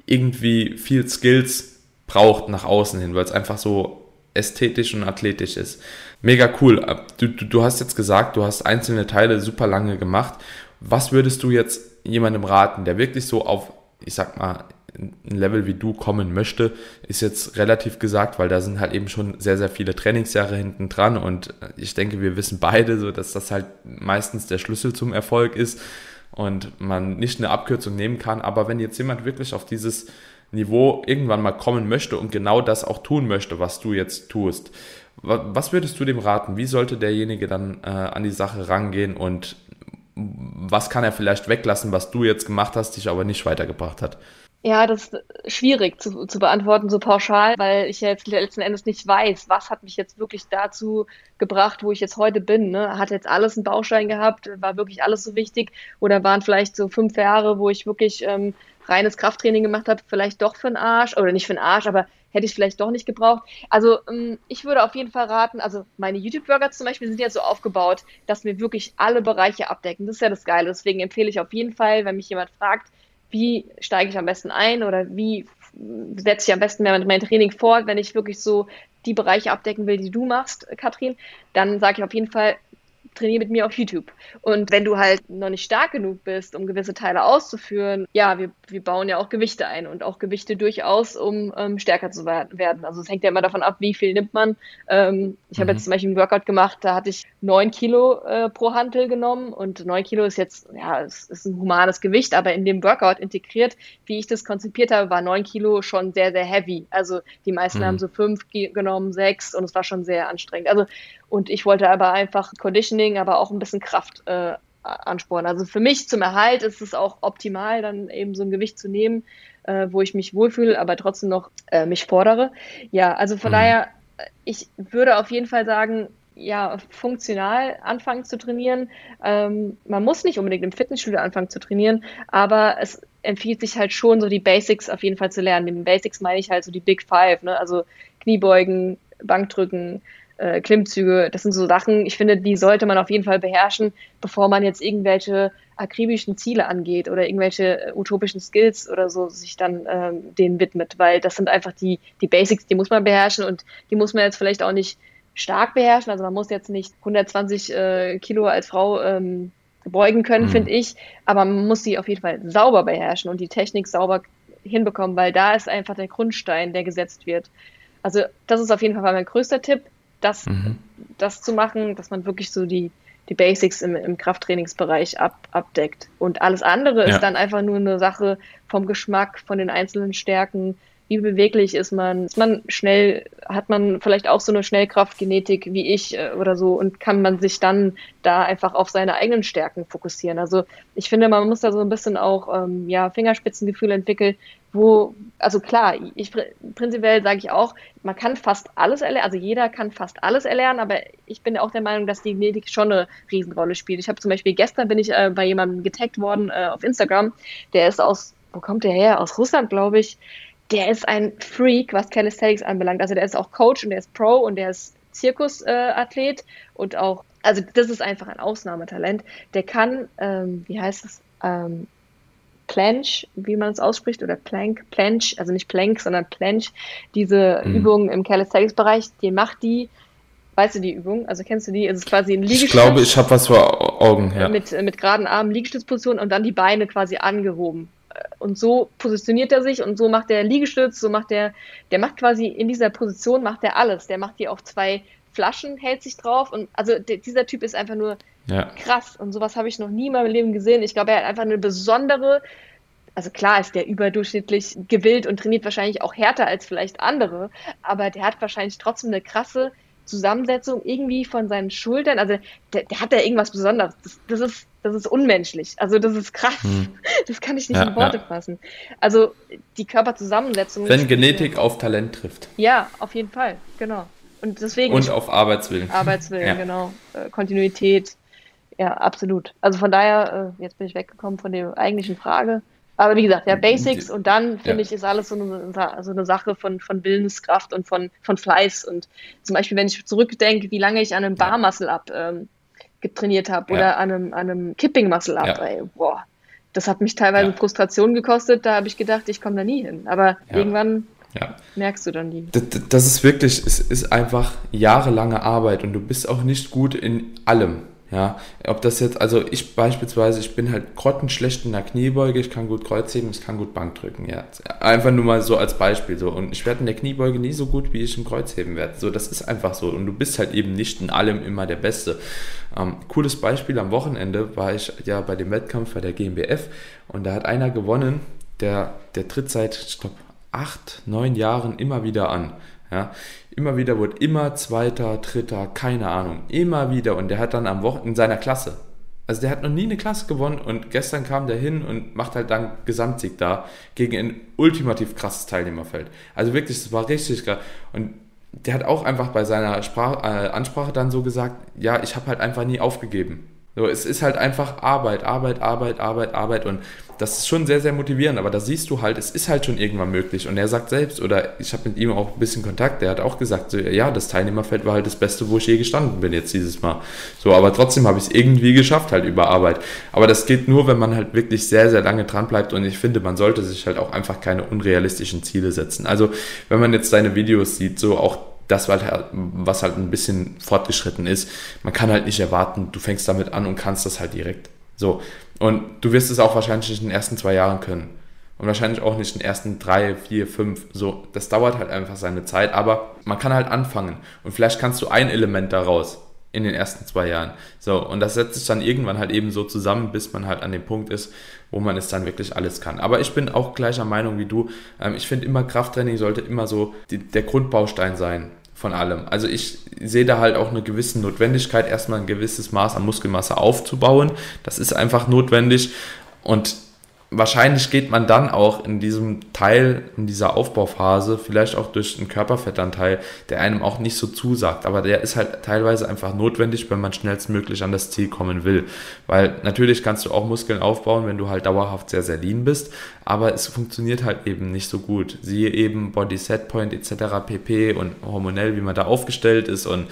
irgendwie viel Skills braucht nach außen hin, weil es einfach so ästhetisch und athletisch ist. Mega cool. Du, du, du hast jetzt gesagt, du hast einzelne Teile super lange gemacht. Was würdest du jetzt jemandem raten, der wirklich so auf, ich sag mal, ein Level wie du kommen möchte, ist jetzt relativ gesagt, weil da sind halt eben schon sehr, sehr viele Trainingsjahre hinten dran und ich denke, wir wissen beide so, dass das halt meistens der Schlüssel zum Erfolg ist und man nicht eine Abkürzung nehmen kann. Aber wenn jetzt jemand wirklich auf dieses Niveau irgendwann mal kommen möchte und genau das auch tun möchte, was du jetzt tust, was würdest du dem raten? Wie sollte derjenige dann äh, an die Sache rangehen und was kann er vielleicht weglassen, was du jetzt gemacht hast, dich aber nicht weitergebracht hat? Ja, das ist schwierig zu, zu beantworten, so pauschal, weil ich ja jetzt letzten Endes nicht weiß, was hat mich jetzt wirklich dazu gebracht, wo ich jetzt heute bin. Ne? Hat jetzt alles einen Baustein gehabt, war wirklich alles so wichtig oder waren vielleicht so fünf Jahre, wo ich wirklich ähm, reines Krafttraining gemacht habe, vielleicht doch für den Arsch oder nicht für den Arsch, aber hätte ich vielleicht doch nicht gebraucht. Also ähm, ich würde auf jeden Fall raten, also meine YouTube-Burger zum Beispiel sind ja so aufgebaut, dass wir wirklich alle Bereiche abdecken. Das ist ja das Geile. Deswegen empfehle ich auf jeden Fall, wenn mich jemand fragt, wie steige ich am besten ein oder wie setze ich am besten mein Training fort, wenn ich wirklich so die Bereiche abdecken will, die du machst, Katrin, dann sage ich auf jeden Fall, trainiere mit mir auf YouTube. Und wenn du halt noch nicht stark genug bist, um gewisse Teile auszuführen, ja, wir, wir bauen ja auch Gewichte ein und auch Gewichte durchaus, um ähm, stärker zu werden. Also es hängt ja immer davon ab, wie viel nimmt man. Ähm, ich mhm. habe jetzt zum Beispiel einen Workout gemacht, da hatte ich neun Kilo äh, pro Hantel genommen und neun Kilo ist jetzt, ja, es ist ein humanes Gewicht, aber in dem Workout integriert, wie ich das konzipiert habe, war neun Kilo schon sehr, sehr heavy. Also die meisten mhm. haben so fünf genommen, sechs und es war schon sehr anstrengend. Also und ich wollte aber einfach Conditioning, aber auch ein bisschen Kraft äh, anspornen. Also für mich zum Erhalt ist es auch optimal, dann eben so ein Gewicht zu nehmen, äh, wo ich mich wohlfühle, aber trotzdem noch äh, mich fordere. Ja, also von mhm. daher, ich würde auf jeden Fall sagen, ja, funktional anfangen zu trainieren. Ähm, man muss nicht unbedingt im Fitnessstudio anfangen zu trainieren, aber es empfiehlt sich halt schon, so die Basics auf jeden Fall zu lernen. Mit den Basics meine ich halt so die Big Five, ne? also Kniebeugen, Bankdrücken, äh, Klimmzüge. Das sind so Sachen, ich finde, die sollte man auf jeden Fall beherrschen, bevor man jetzt irgendwelche akribischen Ziele angeht oder irgendwelche äh, utopischen Skills oder so sich dann ähm, denen widmet, weil das sind einfach die, die Basics, die muss man beherrschen und die muss man jetzt vielleicht auch nicht stark beherrschen. Also man muss jetzt nicht 120 äh, Kilo als Frau ähm, beugen können, mhm. finde ich, aber man muss sie auf jeden Fall sauber beherrschen und die Technik sauber hinbekommen, weil da ist einfach der Grundstein, der gesetzt wird. Also das ist auf jeden Fall mein größter Tipp, das, mhm. das zu machen, dass man wirklich so die, die Basics im, im Krafttrainingsbereich ab, abdeckt. Und alles andere ja. ist dann einfach nur eine Sache vom Geschmack, von den einzelnen Stärken, wie beweglich ist man, ist man schnell, hat man vielleicht auch so eine Schnellkraftgenetik wie ich äh, oder so und kann man sich dann da einfach auf seine eigenen Stärken fokussieren. Also ich finde, man muss da so ein bisschen auch ähm, ja, Fingerspitzengefühl entwickeln, wo, also klar, ich prinzipiell sage ich auch, man kann fast alles erlernen, also jeder kann fast alles erlernen, aber ich bin auch der Meinung, dass die Genetik schon eine Riesenrolle spielt. Ich habe zum Beispiel gestern bin ich äh, bei jemandem getaggt worden äh, auf Instagram, der ist aus, wo kommt der her? Aus Russland, glaube ich der ist ein Freak, was Calisthenics anbelangt. Also der ist auch Coach und der ist Pro und der ist Zirkusathlet äh, und auch, also das ist einfach ein Ausnahmetalent. Der kann, ähm, wie heißt es, ähm, Planche, wie man es ausspricht, oder Plank, Planche, also nicht Plank, sondern Planche, diese mhm. Übungen im Calisthenics-Bereich, die macht die, weißt du die Übung? Also kennst du die? Es ist quasi ein Liegestütz. Ich glaube, ich habe was vor Augen, ja. Mit, mit geraden Armen, Liegestützposition und dann die Beine quasi angehoben und so positioniert er sich und so macht er Liegestütz, so macht er, der macht quasi in dieser Position macht er alles. Der macht die auf zwei Flaschen, hält sich drauf und also dieser Typ ist einfach nur ja. krass und sowas habe ich noch nie in meinem Leben gesehen. Ich glaube, er hat einfach eine besondere, also klar ist der überdurchschnittlich gewillt und trainiert wahrscheinlich auch härter als vielleicht andere, aber der hat wahrscheinlich trotzdem eine krasse Zusammensetzung irgendwie von seinen Schultern. Also der, der hat da irgendwas Besonderes. Das, das, ist, das ist unmenschlich. Also das ist krass. Hm. Das kann ich nicht ja, in Worte ja. fassen. Also die Körperzusammensetzung. Wenn Genetik auf Talent trifft. Ja, auf jeden Fall, genau. Und deswegen. Und auf Arbeitswillen. Arbeitswillen, ja. genau. Äh, Kontinuität. Ja, absolut. Also von daher, äh, jetzt bin ich weggekommen von der eigentlichen Frage. Aber wie gesagt, ja, Basics und dann finde ja. ich, ist alles so eine, so eine Sache von, von Willenskraft und von, von Fleiß. Und zum Beispiel, wenn ich zurückdenke, wie lange ich an einem Bar Muscle Up ähm, getrainiert habe ja. oder an einem, an einem Kipping Muscle Up, ey, boah, das hat mich teilweise Frustration gekostet. Da habe ich gedacht, ich komme da nie hin. Aber irgendwann merkst du dann die. Das, das ist wirklich, es ist einfach jahrelange Arbeit und du bist auch nicht gut in allem. Ja, ob das jetzt, also ich beispielsweise, ich bin halt grottenschlecht in der Kniebeuge, ich kann gut Kreuzheben, ich kann gut Bank drücken, ja. Einfach nur mal so als Beispiel so. Und ich werde in der Kniebeuge nie so gut, wie ich im Kreuzheben werde. So, das ist einfach so. Und du bist halt eben nicht in allem immer der Beste. Ähm, cooles Beispiel, am Wochenende war ich ja bei dem Wettkampf bei der GmbF und da hat einer gewonnen, der, der tritt seit, ich glaube, acht, neun Jahren immer wieder an. Ja, immer wieder wurde immer Zweiter, Dritter, keine Ahnung, immer wieder. Und der hat dann am Wochenende in seiner Klasse. Also der hat noch nie eine Klasse gewonnen und gestern kam der hin und macht halt dann Gesamtsieg da gegen ein ultimativ krasses Teilnehmerfeld. Also wirklich, das war richtig krass. Und der hat auch einfach bei seiner Sprach, äh, Ansprache dann so gesagt, ja, ich habe halt einfach nie aufgegeben. So, es ist halt einfach Arbeit, Arbeit, Arbeit, Arbeit, Arbeit und das ist schon sehr, sehr motivierend, aber da siehst du halt, es ist halt schon irgendwann möglich und er sagt selbst, oder ich habe mit ihm auch ein bisschen Kontakt, der hat auch gesagt, so, ja, das Teilnehmerfeld war halt das Beste, wo ich je gestanden bin jetzt dieses Mal. So, aber trotzdem habe ich es irgendwie geschafft, halt über Arbeit. Aber das geht nur, wenn man halt wirklich sehr, sehr lange dran bleibt und ich finde, man sollte sich halt auch einfach keine unrealistischen Ziele setzen. Also, wenn man jetzt seine Videos sieht, so auch das, halt, was halt ein bisschen fortgeschritten ist. Man kann halt nicht erwarten, du fängst damit an und kannst das halt direkt. So. Und du wirst es auch wahrscheinlich nicht in den ersten zwei Jahren können. Und wahrscheinlich auch nicht in den ersten drei, vier, fünf. So, das dauert halt einfach seine Zeit, aber man kann halt anfangen. Und vielleicht kannst du ein Element daraus in den ersten zwei Jahren. So, und das setzt sich dann irgendwann halt eben so zusammen, bis man halt an dem Punkt ist, wo man es dann wirklich alles kann. Aber ich bin auch gleicher Meinung wie du. Ähm, ich finde immer, Krafttraining sollte immer so die, der Grundbaustein sein von allem. Also ich sehe da halt auch eine gewisse Notwendigkeit, erstmal ein gewisses Maß an Muskelmasse aufzubauen. Das ist einfach notwendig und wahrscheinlich geht man dann auch in diesem Teil, in dieser Aufbauphase, vielleicht auch durch einen Körperfettanteil, der einem auch nicht so zusagt. Aber der ist halt teilweise einfach notwendig, wenn man schnellstmöglich an das Ziel kommen will. Weil natürlich kannst du auch Muskeln aufbauen, wenn du halt dauerhaft sehr, sehr lean bist. Aber es funktioniert halt eben nicht so gut. Siehe eben Body Set Point etc. pp. und hormonell, wie man da aufgestellt ist und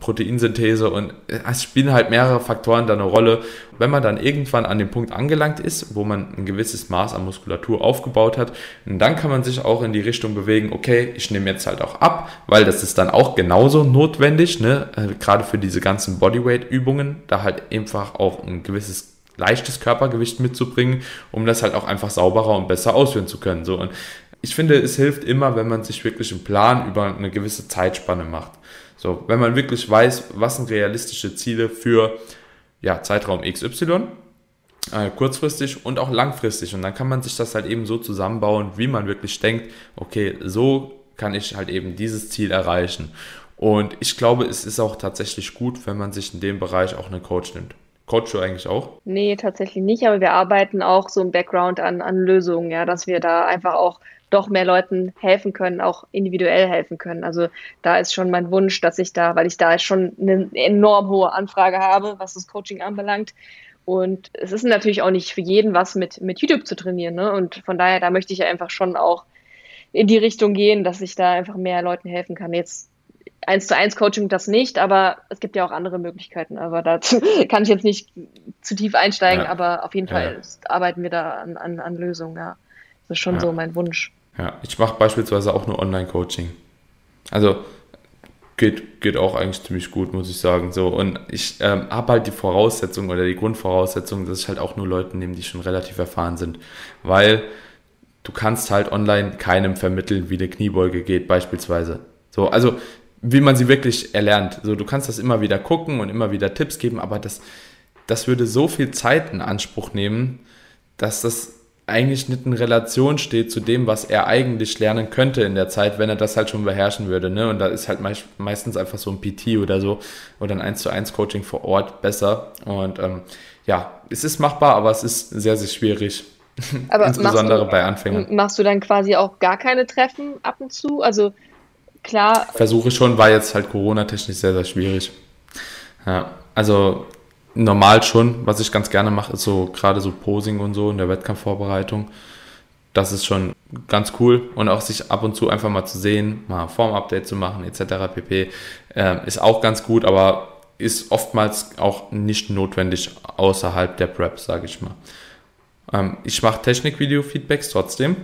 Proteinsynthese und es spielen halt mehrere Faktoren da eine Rolle. Wenn man dann irgendwann an dem Punkt angelangt ist, wo man ein gewisses Maß an Muskulatur aufgebaut hat, dann kann man sich auch in die Richtung bewegen, okay, ich nehme jetzt halt auch ab, weil das ist dann auch genauso notwendig, ne? Äh, gerade für diese ganzen Bodyweight-Übungen, da halt einfach auch ein gewisses leichtes Körpergewicht mitzubringen, um das halt auch einfach sauberer und besser ausführen zu können. So und ich finde, es hilft immer, wenn man sich wirklich einen Plan über eine gewisse Zeitspanne macht. So, wenn man wirklich weiß, was sind realistische Ziele für ja, Zeitraum XY, äh, kurzfristig und auch langfristig. Und dann kann man sich das halt eben so zusammenbauen, wie man wirklich denkt, okay, so kann ich halt eben dieses Ziel erreichen. Und ich glaube, es ist auch tatsächlich gut, wenn man sich in dem Bereich auch einen Coach nimmt. Coach du eigentlich auch? Nee, tatsächlich nicht, aber wir arbeiten auch so im Background an, an Lösungen, ja, dass wir da einfach auch doch mehr Leuten helfen können, auch individuell helfen können. Also da ist schon mein Wunsch, dass ich da, weil ich da schon eine enorm hohe Anfrage habe, was das Coaching anbelangt. Und es ist natürlich auch nicht für jeden was mit, mit YouTube zu trainieren. Ne? Und von daher, da möchte ich einfach schon auch in die Richtung gehen, dass ich da einfach mehr Leuten helfen kann. Jetzt eins zu eins Coaching das nicht, aber es gibt ja auch andere Möglichkeiten. Aber dazu kann ich jetzt nicht zu tief einsteigen, ja. aber auf jeden Fall ja. arbeiten wir da an, an, an Lösungen, ja. Das ist schon ja. so mein Wunsch. Ja, ich mache beispielsweise auch nur Online-Coaching. Also geht, geht auch eigentlich ziemlich gut, muss ich sagen. So, und ich ähm, habe halt die Voraussetzung oder die Grundvoraussetzung, dass ich halt auch nur Leute nehme, die schon relativ erfahren sind. Weil du kannst halt online keinem vermitteln, wie eine Kniebeuge geht, beispielsweise. So, also wie man sie wirklich erlernt. So, du kannst das immer wieder gucken und immer wieder Tipps geben, aber das, das würde so viel Zeit in Anspruch nehmen, dass das eigentlich nicht in Relation steht zu dem, was er eigentlich lernen könnte in der Zeit, wenn er das halt schon beherrschen würde. Ne? Und da ist halt meistens einfach so ein PT oder so oder ein 1 zu 1 Coaching vor Ort besser. Und ähm, ja, es ist machbar, aber es ist sehr, sehr schwierig. Aber Insbesondere du, bei Anfängern. Machst du dann quasi auch gar keine Treffen ab und zu? Also klar. Versuche schon, war jetzt halt Corona-technisch sehr, sehr schwierig. Ja, also normal schon, was ich ganz gerne mache, ist so gerade so Posing und so in der Wettkampfvorbereitung. Das ist schon ganz cool und auch sich ab und zu einfach mal zu sehen, mal Form-Update zu machen etc. pp. Äh, ist auch ganz gut, aber ist oftmals auch nicht notwendig außerhalb der Prep, sage ich mal. Ähm, ich mache Technik-Video-Feedbacks trotzdem.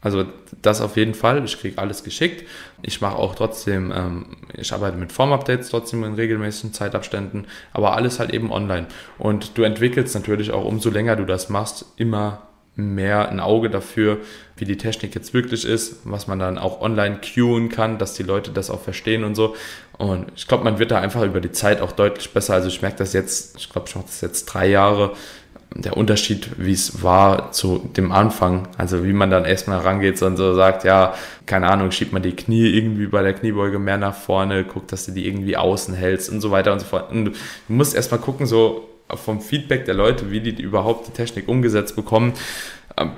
Also das auf jeden Fall. Ich kriege alles geschickt. Ich mache auch trotzdem, ähm, ich arbeite mit Form-Updates trotzdem in regelmäßigen Zeitabständen, aber alles halt eben online. Und du entwickelst natürlich auch, umso länger du das machst, immer mehr ein Auge dafür, wie die Technik jetzt wirklich ist, was man dann auch online queuen kann, dass die Leute das auch verstehen und so. Und ich glaube, man wird da einfach über die Zeit auch deutlich besser. Also ich merke das jetzt, ich glaube, ich mache das jetzt drei Jahre der Unterschied, wie es war zu dem Anfang, also wie man dann erstmal rangeht und so sagt, ja, keine Ahnung, schiebt man die Knie irgendwie bei der Kniebeuge mehr nach vorne, guckt, dass du die irgendwie außen hältst und so weiter und so fort. Und du musst erstmal gucken, so vom Feedback der Leute, wie die überhaupt die Technik umgesetzt bekommen, ähm,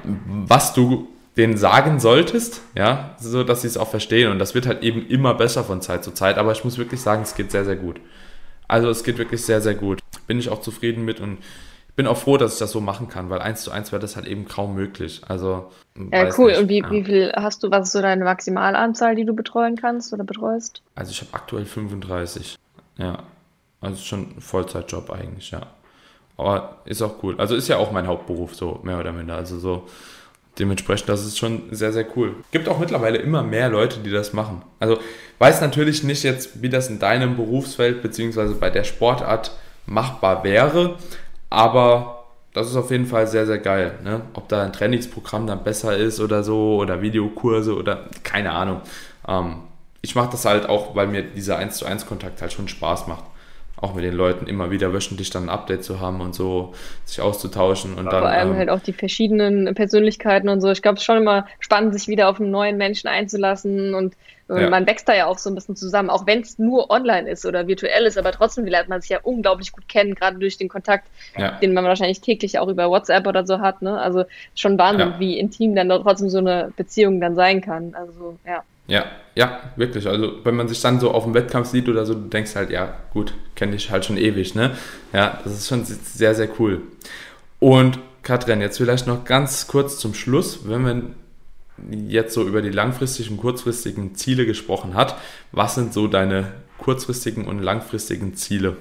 was du denen sagen solltest, ja, so dass sie es auch verstehen. Und das wird halt eben immer besser von Zeit zu Zeit. Aber ich muss wirklich sagen, es geht sehr, sehr gut. Also es geht wirklich sehr, sehr gut. Bin ich auch zufrieden mit und bin auch froh, dass ich das so machen kann, weil eins zu eins wäre das halt eben kaum möglich. Also ja, cool. Nicht. Und wie, ja. wie viel hast du, was ist so deine Maximalanzahl, die du betreuen kannst oder betreust? Also ich habe aktuell 35. Ja. Also schon ein Vollzeitjob eigentlich, ja. Aber ist auch cool. Also ist ja auch mein Hauptberuf, so mehr oder minder. Also so dementsprechend, das ist schon sehr, sehr cool. Gibt auch mittlerweile immer mehr Leute, die das machen. Also weiß natürlich nicht jetzt, wie das in deinem Berufsfeld beziehungsweise bei der Sportart machbar wäre. Aber das ist auf jeden Fall sehr, sehr geil. Ne? Ob da ein Trainingsprogramm dann besser ist oder so oder Videokurse oder keine Ahnung. Ähm, ich mache das halt auch, weil mir dieser 1 zu 1 Kontakt halt schon Spaß macht. Auch mit den Leuten immer wieder wöchentlich dann ein Update zu haben und so sich auszutauschen und dann. Vor allem ähm, halt auch die verschiedenen Persönlichkeiten und so. Ich glaube, es ist schon immer spannend, sich wieder auf einen neuen Menschen einzulassen und ja. man wächst da ja auch so ein bisschen zusammen, auch wenn es nur online ist oder virtuell ist, aber trotzdem lernt man sich ja unglaublich gut kennen, gerade durch den Kontakt, ja. den man wahrscheinlich täglich auch über WhatsApp oder so hat. Ne? Also schon Wahnsinn, ja. wie intim dann trotzdem so eine Beziehung dann sein kann. Also ja. Ja, ja, wirklich. Also wenn man sich dann so auf dem Wettkampf sieht oder so, du denkst halt, ja, gut, kenne ich halt schon ewig, ne? Ja, das ist schon sehr, sehr cool. Und Katrin, jetzt vielleicht noch ganz kurz zum Schluss, wenn man jetzt so über die langfristigen, kurzfristigen Ziele gesprochen hat, was sind so deine kurzfristigen und langfristigen Ziele?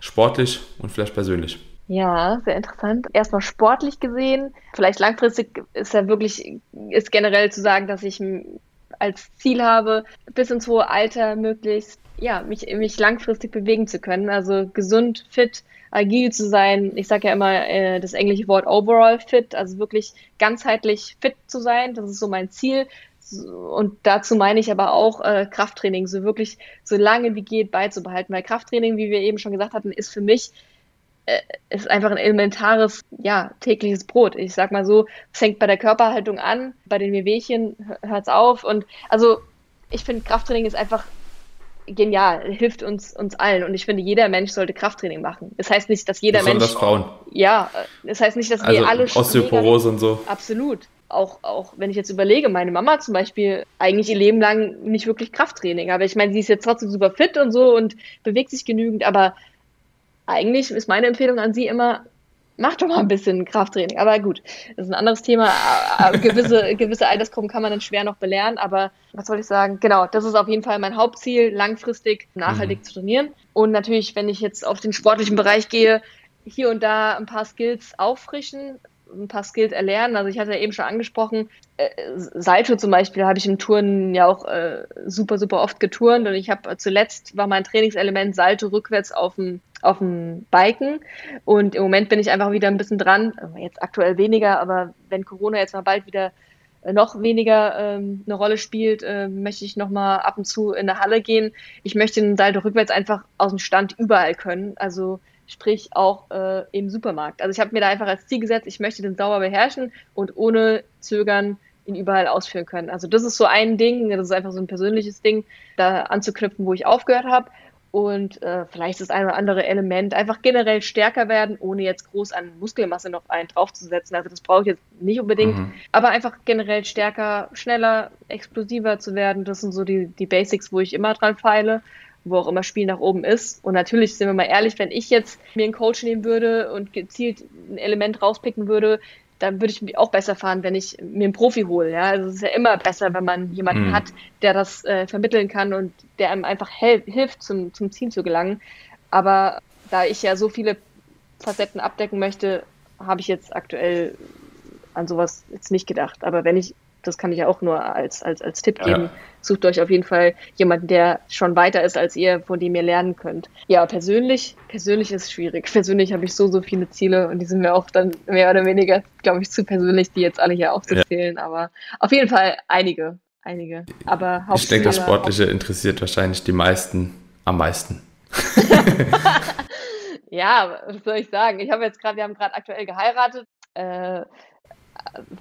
Sportlich und vielleicht persönlich. Ja, sehr interessant. Erstmal sportlich gesehen, vielleicht langfristig ist ja wirklich, ist generell zu sagen, dass ich als Ziel habe, bis ins hohe Alter möglichst, ja, mich, mich langfristig bewegen zu können. Also gesund, fit, agil zu sein. Ich sage ja immer äh, das englische Wort overall fit, also wirklich ganzheitlich fit zu sein. Das ist so mein Ziel. Und dazu meine ich aber auch äh, Krafttraining, so wirklich so lange wie geht beizubehalten. Weil Krafttraining, wie wir eben schon gesagt hatten, ist für mich ist einfach ein elementares, ja, tägliches Brot. Ich sag mal so, es fängt bei der Körperhaltung an, bei den Wehwehchen hört's auf. Und also ich finde, Krafttraining ist einfach genial, hilft uns, uns allen. Und ich finde, jeder Mensch sollte Krafttraining machen. Das heißt nicht, dass jeder Besonders Mensch. Frauen. Ja, das heißt nicht, dass also wir alle Osteoporose und so. Absolut. Auch, auch wenn ich jetzt überlege, meine Mama zum Beispiel eigentlich ihr Leben lang nicht wirklich Krafttraining. Aber ich meine, sie ist jetzt trotzdem super fit und so und bewegt sich genügend, aber eigentlich ist meine Empfehlung an Sie immer, macht doch mal ein bisschen Krafttraining. Aber gut, das ist ein anderes Thema. gewisse, gewisse Altersgruppen kann man dann schwer noch belehren. Aber was soll ich sagen? Genau, das ist auf jeden Fall mein Hauptziel, langfristig nachhaltig mhm. zu trainieren. Und natürlich, wenn ich jetzt auf den sportlichen Bereich gehe, hier und da ein paar Skills auffrischen, ein paar Skills erlernen. Also ich hatte ja eben schon angesprochen, äh, Salto zum Beispiel habe ich im Touren ja auch äh, super, super oft geturnt und ich habe zuletzt war mein Trainingselement Salto rückwärts auf dem auf dem Biken und im Moment bin ich einfach wieder ein bisschen dran, jetzt aktuell weniger, aber wenn Corona jetzt mal bald wieder noch weniger ähm, eine Rolle spielt, äh, möchte ich nochmal ab und zu in der Halle gehen. Ich möchte den Salto rückwärts einfach aus dem Stand überall können. Also sprich auch äh, im Supermarkt. Also ich habe mir da einfach als Ziel gesetzt, ich möchte den sauber beherrschen und ohne Zögern ihn überall ausführen können. Also das ist so ein Ding, das ist einfach so ein persönliches Ding, da anzuknüpfen, wo ich aufgehört habe. Und äh, vielleicht das ein oder andere Element einfach generell stärker werden, ohne jetzt groß an Muskelmasse noch einen draufzusetzen. Also das brauche ich jetzt nicht unbedingt, mhm. aber einfach generell stärker, schneller, explosiver zu werden. Das sind so die, die Basics, wo ich immer dran feile wo auch immer Spiel nach oben ist. Und natürlich sind wir mal ehrlich, wenn ich jetzt mir einen Coach nehmen würde und gezielt ein Element rauspicken würde, dann würde ich mich auch besser fahren, wenn ich mir einen Profi hole. Ja? Also es ist ja immer besser, wenn man jemanden mhm. hat, der das äh, vermitteln kann und der einem einfach hilft, zum, zum Ziel zu gelangen. Aber da ich ja so viele Facetten abdecken möchte, habe ich jetzt aktuell an sowas jetzt nicht gedacht. Aber wenn ich das kann ich ja auch nur als, als, als Tipp geben. Ja. Sucht euch auf jeden Fall jemanden, der schon weiter ist als ihr, von dem ihr lernen könnt. Ja, persönlich, persönlich ist es schwierig. Persönlich habe ich so, so viele Ziele und die sind mir auch dann mehr oder weniger, glaube ich, zu persönlich, die jetzt alle hier aufzuzählen. Ja. Aber auf jeden Fall einige, einige. Aber Ich denke, das Sportliche interessiert wahrscheinlich die meisten am meisten. ja, was soll ich sagen? Ich habe jetzt gerade, wir haben gerade aktuell geheiratet. Äh,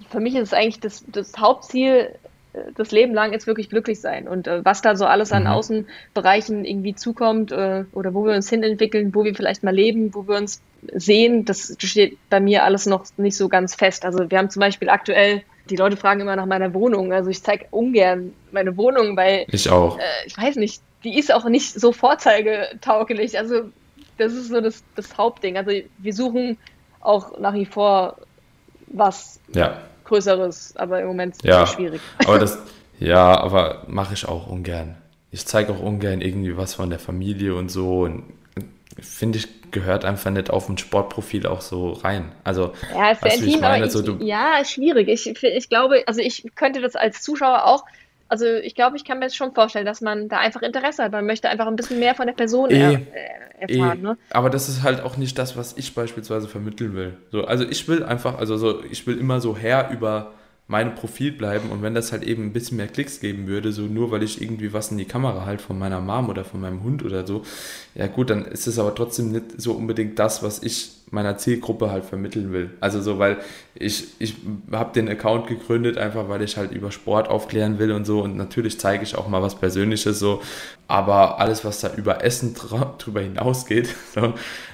für mich ist es eigentlich das, das Hauptziel, äh, das Leben lang ist wirklich glücklich sein. Und äh, was da so alles an mhm. Außenbereichen irgendwie zukommt äh, oder wo wir uns hinentwickeln, wo wir vielleicht mal leben, wo wir uns sehen, das steht bei mir alles noch nicht so ganz fest. Also wir haben zum Beispiel aktuell, die Leute fragen immer nach meiner Wohnung. Also ich zeige ungern meine Wohnung, weil ich auch. Äh, ich weiß nicht, die ist auch nicht so vorzeigetauglich. Also das ist so das, das Hauptding. Also wir suchen auch nach wie vor was ja. Größeres, aber im Moment ist ja, schwierig. Aber das, ja, aber mache ich auch ungern. Ich zeige auch ungern irgendwie was von der Familie und so. Und finde ich, gehört einfach nicht auf ein Sportprofil auch so rein. Also, ja, ist sehr intim, aber ich, also, ja, schwierig. Ich, ich glaube, also ich könnte das als Zuschauer auch also ich glaube, ich kann mir das schon vorstellen, dass man da einfach Interesse hat. Man möchte einfach ein bisschen mehr von der Person eh, er, äh, erfahren. Eh. Ne? Aber das ist halt auch nicht das, was ich beispielsweise vermitteln will. So, also ich will einfach, also so, ich will immer so her über meinem Profil bleiben und wenn das halt eben ein bisschen mehr Klicks geben würde, so nur weil ich irgendwie was in die Kamera halt von meiner Mom oder von meinem Hund oder so, ja gut, dann ist es aber trotzdem nicht so unbedingt das, was ich meiner Zielgruppe halt vermitteln will. Also so, weil ich, ich habe den Account gegründet, einfach weil ich halt über Sport aufklären will und so und natürlich zeige ich auch mal was Persönliches so, aber alles, was da über Essen drüber hinausgeht, so,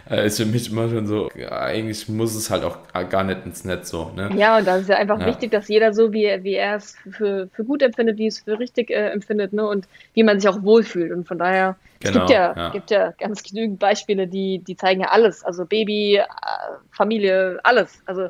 äh, ist für mich immer schon so, ja, eigentlich muss es halt auch gar nicht ins Netz so. Ne? Ja, und da ist ja einfach ja. wichtig, dass jeder so, wie, wie er es für, für gut empfindet, wie es für richtig äh, empfindet ne? und wie man sich auch wohlfühlt und von daher Genau, es gibt ja, ja. gibt ja ganz genügend Beispiele, die, die zeigen ja alles. Also Baby, äh, Familie, alles. Also,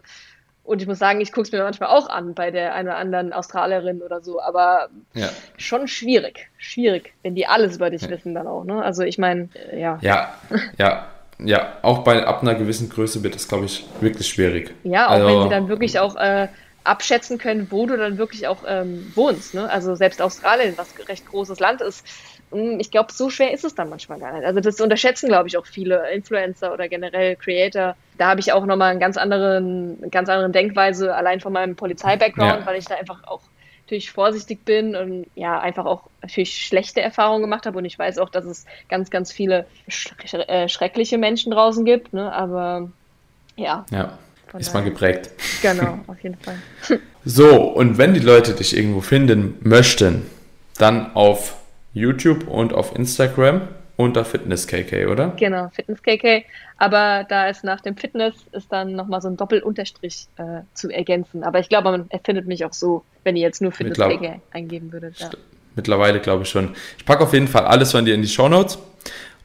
und ich muss sagen, ich gucke es mir manchmal auch an bei der einen oder anderen Australierin oder so, aber ja. schon schwierig. Schwierig, wenn die alles über dich ja. wissen dann auch, ne? Also ich meine, äh, ja. Ja, ja. Ja, auch bei ab einer gewissen Größe wird das, glaube ich, wirklich schwierig. Ja, auch also, wenn sie dann wirklich auch äh, abschätzen können, wo du dann wirklich auch ähm, wohnst. Ne? Also selbst Australien, was recht großes Land ist, hm, ich glaube, so schwer ist es dann manchmal gar nicht. Also das unterschätzen, glaube ich, auch viele Influencer oder generell Creator. Da habe ich auch nochmal einen ganz anderen, ganz anderen Denkweise, allein von meinem Polizei-Background, ja. weil ich da einfach auch natürlich vorsichtig bin und ja, einfach auch natürlich schlechte Erfahrungen gemacht habe. Und ich weiß auch, dass es ganz, ganz viele sch äh, schreckliche Menschen draußen gibt. Ne? Aber ja. Ja, ist man geprägt. Genau, auf jeden Fall. so, und wenn die Leute dich irgendwo finden möchten, dann auf YouTube und auf Instagram unter FitnessKK, oder? Genau, FitnessKK. Aber da ist nach dem Fitness ist dann nochmal so ein Doppelunterstrich äh, zu ergänzen. Aber ich glaube, man erfindet mich auch so, wenn ihr jetzt nur FitnessKK eingeben würdet. Ja. Mittlerweile glaube ich schon. Ich packe auf jeden Fall alles von dir in die Show Notes.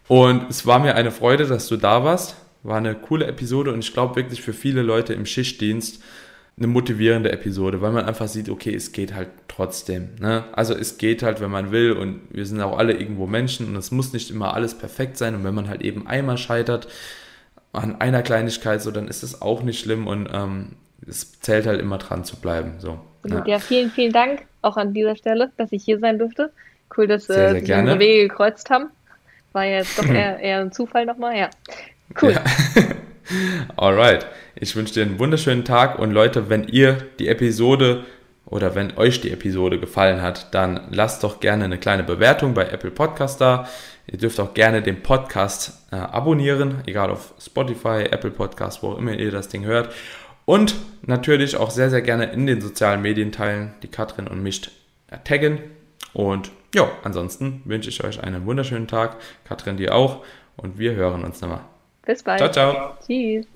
Und es war mir eine Freude, dass du da warst. War eine coole Episode und ich glaube wirklich für viele Leute im Schichtdienst eine motivierende Episode, weil man einfach sieht, okay, es geht halt trotzdem. Ne? Also es geht halt, wenn man will und wir sind auch alle irgendwo Menschen und es muss nicht immer alles perfekt sein und wenn man halt eben einmal scheitert an einer Kleinigkeit, so dann ist es auch nicht schlimm und ähm, es zählt halt immer dran zu bleiben. So. Ja. ja. vielen, vielen Dank auch an dieser Stelle, dass ich hier sein durfte. Cool, dass sehr, sehr äh, unsere Wege gekreuzt haben. War ja jetzt doch eher, eher ein Zufall nochmal, ja. Cool. Ja. Alright. Ich wünsche dir einen wunderschönen Tag und Leute, wenn ihr die Episode oder wenn euch die Episode gefallen hat, dann lasst doch gerne eine kleine Bewertung bei Apple Podcast da. Ihr dürft auch gerne den Podcast äh, abonnieren, egal auf Spotify, Apple Podcast, wo auch immer ihr das Ding hört. Und natürlich auch sehr, sehr gerne in den sozialen Medien teilen, die Katrin und mich taggen. Und ja, ansonsten wünsche ich euch einen wunderschönen Tag. Katrin dir auch. Und wir hören uns nochmal. Bis bald. Ciao, ciao. Tschüss.